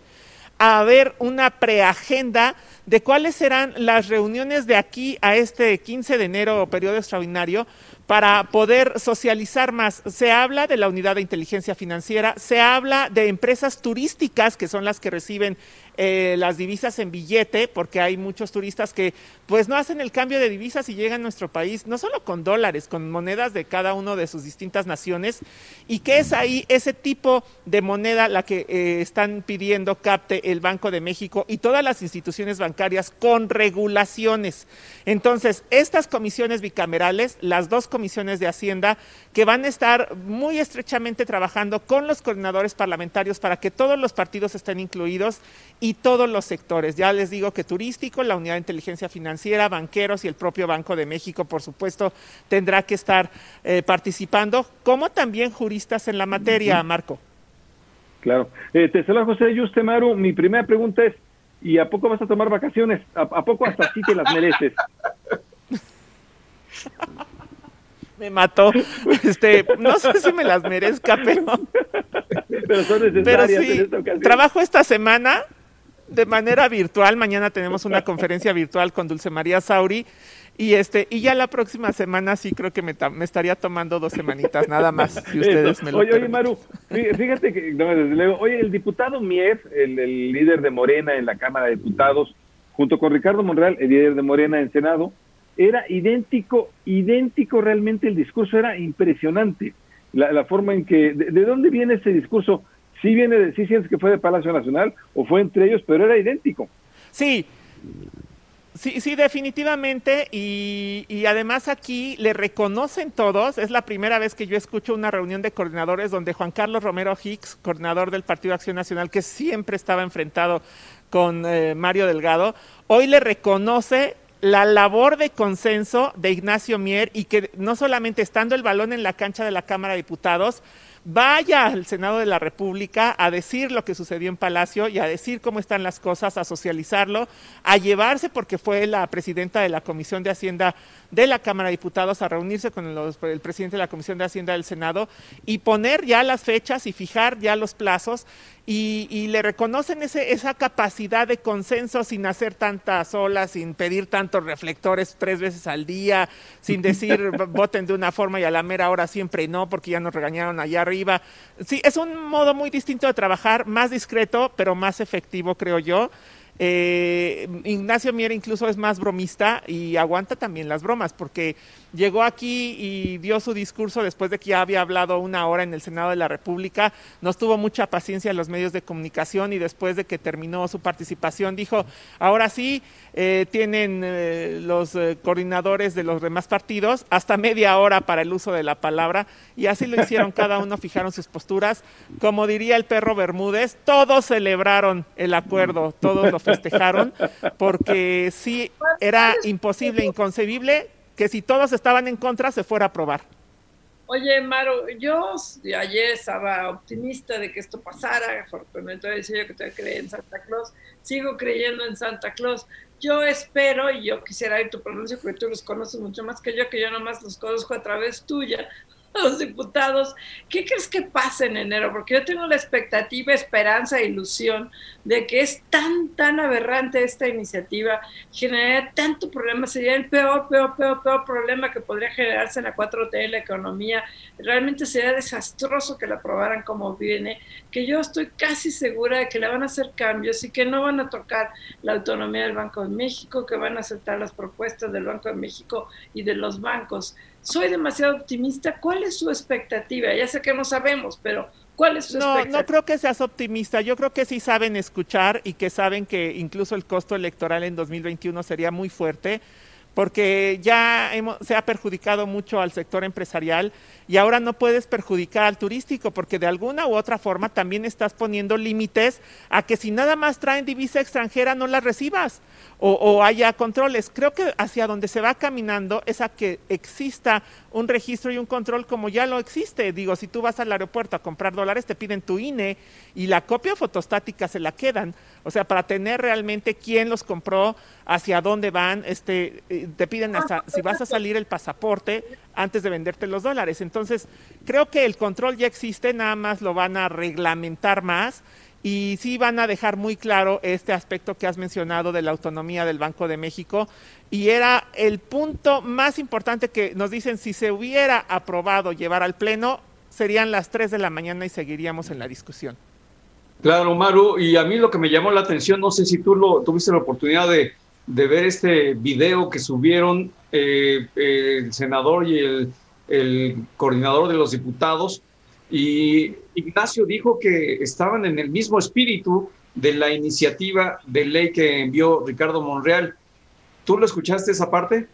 a ver una preagenda de cuáles serán las reuniones de aquí a este 15 de enero, periodo extraordinario, para poder socializar más. Se habla de la unidad de inteligencia financiera, se habla de empresas turísticas que son las que reciben eh, las divisas en billete, porque hay muchos turistas que pues no hacen el cambio de divisas y llegan a nuestro país, no solo con dólares, con monedas de cada una de sus distintas naciones, y que es ahí ese tipo de moneda la que eh, están pidiendo capte el Banco de México y todas las instituciones bancarias con regulaciones. Entonces, estas comisiones bicamerales, las dos comisiones de Hacienda, que van a estar muy estrechamente trabajando con los coordinadores parlamentarios para que todos los partidos estén incluidos y todos los sectores. Ya les digo que turístico, la unidad de inteligencia financiera, banqueros y el propio Banco de México, por supuesto, tendrá que estar eh, participando, como también juristas en la materia, Marco. Claro. Eh, te saludo, José Maru. Mi primera pregunta es, ¿y a poco vas a tomar vacaciones? ¿A, poco hasta así te las mereces? me mató. Este, no sé si me las merezca, pero. Pero son necesarias en esta ocasión. Trabajo esta semana de manera virtual. Mañana tenemos una conferencia virtual con Dulce María Sauri. Y este, y ya la próxima semana sí creo que me, estaría tomando dos semanitas nada más, si ustedes me lo Oye, oye, Maru, fíjate que, no, desde luego, oye, el diputado Mier, el, el, líder de Morena en la Cámara de Diputados, junto con Ricardo Monreal, el líder de Morena en Senado, era idéntico, idéntico realmente el discurso, era impresionante la, forma en que, de, dónde viene ese discurso? ¿Sí viene de, sí sientes que fue de Palacio Nacional o fue entre ellos, pero era idéntico? Sí, Sí, sí, definitivamente. Y, y, además aquí le reconocen todos. Es la primera vez que yo escucho una reunión de coordinadores donde Juan Carlos Romero Hicks, coordinador del Partido Acción Nacional, que siempre estaba enfrentado con eh, Mario Delgado, hoy le reconoce la labor de consenso de Ignacio Mier y que no solamente estando el balón en la cancha de la Cámara de Diputados, vaya al Senado de la República a decir lo que sucedió en Palacio y a decir cómo están las cosas, a socializarlo, a llevarse, porque fue la presidenta de la Comisión de Hacienda de la Cámara de Diputados, a reunirse con el presidente de la Comisión de Hacienda del Senado y poner ya las fechas y fijar ya los plazos y, le reconocen ese, esa capacidad de consenso sin hacer tantas olas, sin pedir tantos reflectores tres veces al día, sin decir voten de una forma y a la mera hora siempre no, porque ya nos regañaron allá arriba. Sí, es un modo muy distinto de trabajar, más discreto, pero más efectivo, creo yo. Eh, Ignacio Mier incluso es más bromista y aguanta también las bromas, porque llegó aquí y dio su discurso después de que ya había hablado una hora en el Senado de la República, nos tuvo mucha paciencia en los medios de comunicación y después de que terminó su participación dijo, ahora sí, eh, tienen eh, los coordinadores de los demás partidos hasta media hora para el uso de la palabra y así lo hicieron, cada uno fijaron sus posturas, como diría el perro Bermúdez, todos celebraron el acuerdo, todos lo festejaron, porque sí era imposible, inconcebible que si todos estaban en contra se fuera a aprobar. Oye, Maro, yo ayer estaba optimista de que esto pasara, afortunadamente decía yo que te creer en Santa Claus, sigo creyendo en Santa Claus. Yo espero, y yo quisiera ir tu pronuncio, porque tú los conoces mucho más que yo, que yo nomás los conozco a través tuya, los diputados, ¿qué crees que pasa en enero? Porque yo tengo la expectativa, esperanza e ilusión de que es tan, tan aberrante esta iniciativa, generaría tanto problema, sería el peor, peor, peor, peor problema que podría generarse en la 4T en la economía. Realmente sería desastroso que la aprobaran como viene, que yo estoy casi segura de que le van a hacer cambios y que no van a tocar la autonomía del Banco de México, que van a aceptar las propuestas del Banco de México y de los bancos soy demasiado optimista. ¿Cuál es su expectativa? Ya sé que no sabemos, pero ¿cuál es su no, expectativa? No creo que seas optimista. Yo creo que sí saben escuchar y que saben que incluso el costo electoral en 2021 sería muy fuerte porque ya hemos, se ha perjudicado mucho al sector empresarial y ahora no puedes perjudicar al turístico porque de alguna u otra forma también estás poniendo límites a que si nada más traen divisa extranjera no la recibas o, haya controles. Creo que hacia donde se va caminando es a que exista un registro y un control como ya lo existe. Digo, si tú vas al aeropuerto a comprar dólares, te piden tu INE y la copia fotostática se la quedan. O sea, para tener realmente quién los compró, hacia dónde van, este, eh, te piden hasta si vas a salir el pasaporte antes de venderte los dólares. Entonces, creo que el control ya existe, nada más lo van a reglamentar más y sí van a dejar muy claro este aspecto que has mencionado de la autonomía del Banco de México y era el punto más importante que nos dicen si se hubiera aprobado llevar al Pleno serían las 3 de la mañana y seguiríamos en la discusión. Claro, Maru, y a mí lo que me llamó la atención, no sé si tú lo tuviste la oportunidad de, ver este video que subieron eh, el senador y el, el coordinador de los diputados, y Ignacio dijo que estaban en el mismo espíritu de la iniciativa de ley que envió Ricardo Monreal. ¿Tú lo escuchaste esa parte?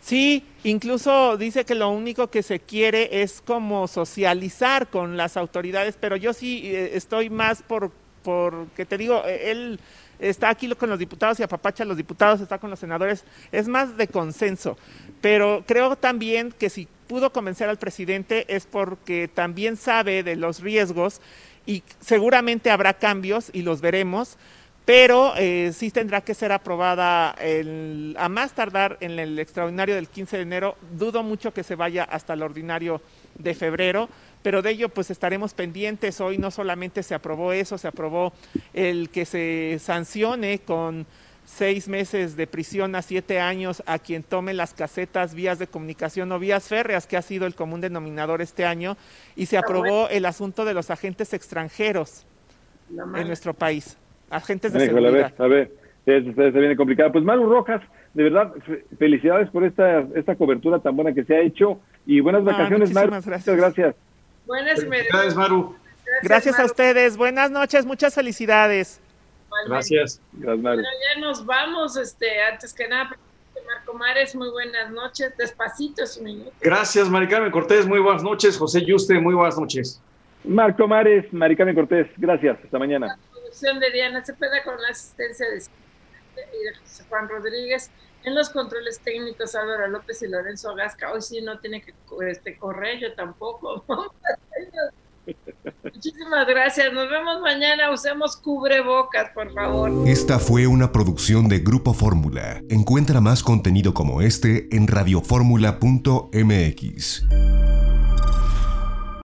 Sí, incluso dice que lo único que se quiere es como socializar con las autoridades, pero yo sí eh, estoy más por, por que te digo, eh, él está aquí con los diputados y apapacha a los diputados, está con los senadores, es más de consenso. Pero creo también que si pudo convencer al presidente es porque también sabe de los riesgos y seguramente habrá cambios y los veremos, pero eh, sí tendrá que ser aprobada a más tardar en el extraordinario del 15 de enero. Dudo mucho que se vaya hasta el ordinario de febrero, pero de ello pues estaremos pendientes. Hoy no solamente se aprobó eso, se aprobó el que se sancione con seis meses de prisión a siete años a quien tome las casetas, vías de comunicación o vías férreas, que ha sido el común denominador este año, y se aprobó el asunto de los agentes extranjeros en nuestro país, agentes de seguridad. A ver, a ver, se viene complicado. Pues Maru Rojas, de verdad, felicidades por esta, esta cobertura tan buena que se ha hecho y buenas ah, vacaciones, Maru. Gracias. Muchas gracias. Buenas, gracias, Maru. Gracias, a ustedes. Buenas noches, muchas felicidades. Gracias. Bueno, ya nos vamos, este, antes que nada, Marco Mares, muy buenas noches, despacito es un minuto. Gracias, Maricarmen Cortés, muy buenas noches, José Yuste, muy buenas noches. Marco Mares, Maricarmen Cortés, gracias, hasta mañana. La producción de Diana Cepeda con la asistencia de Juan Rodríguez, en los controles técnicos Álvaro López y Lorenzo Gasca, hoy sí no tiene que este, correr, yo tampoco. Muchísimas gracias. Nos vemos mañana. Usemos cubrebocas, por favor. Esta fue una producción de Grupo Fórmula. Encuentra más contenido como este en radioformula.mx.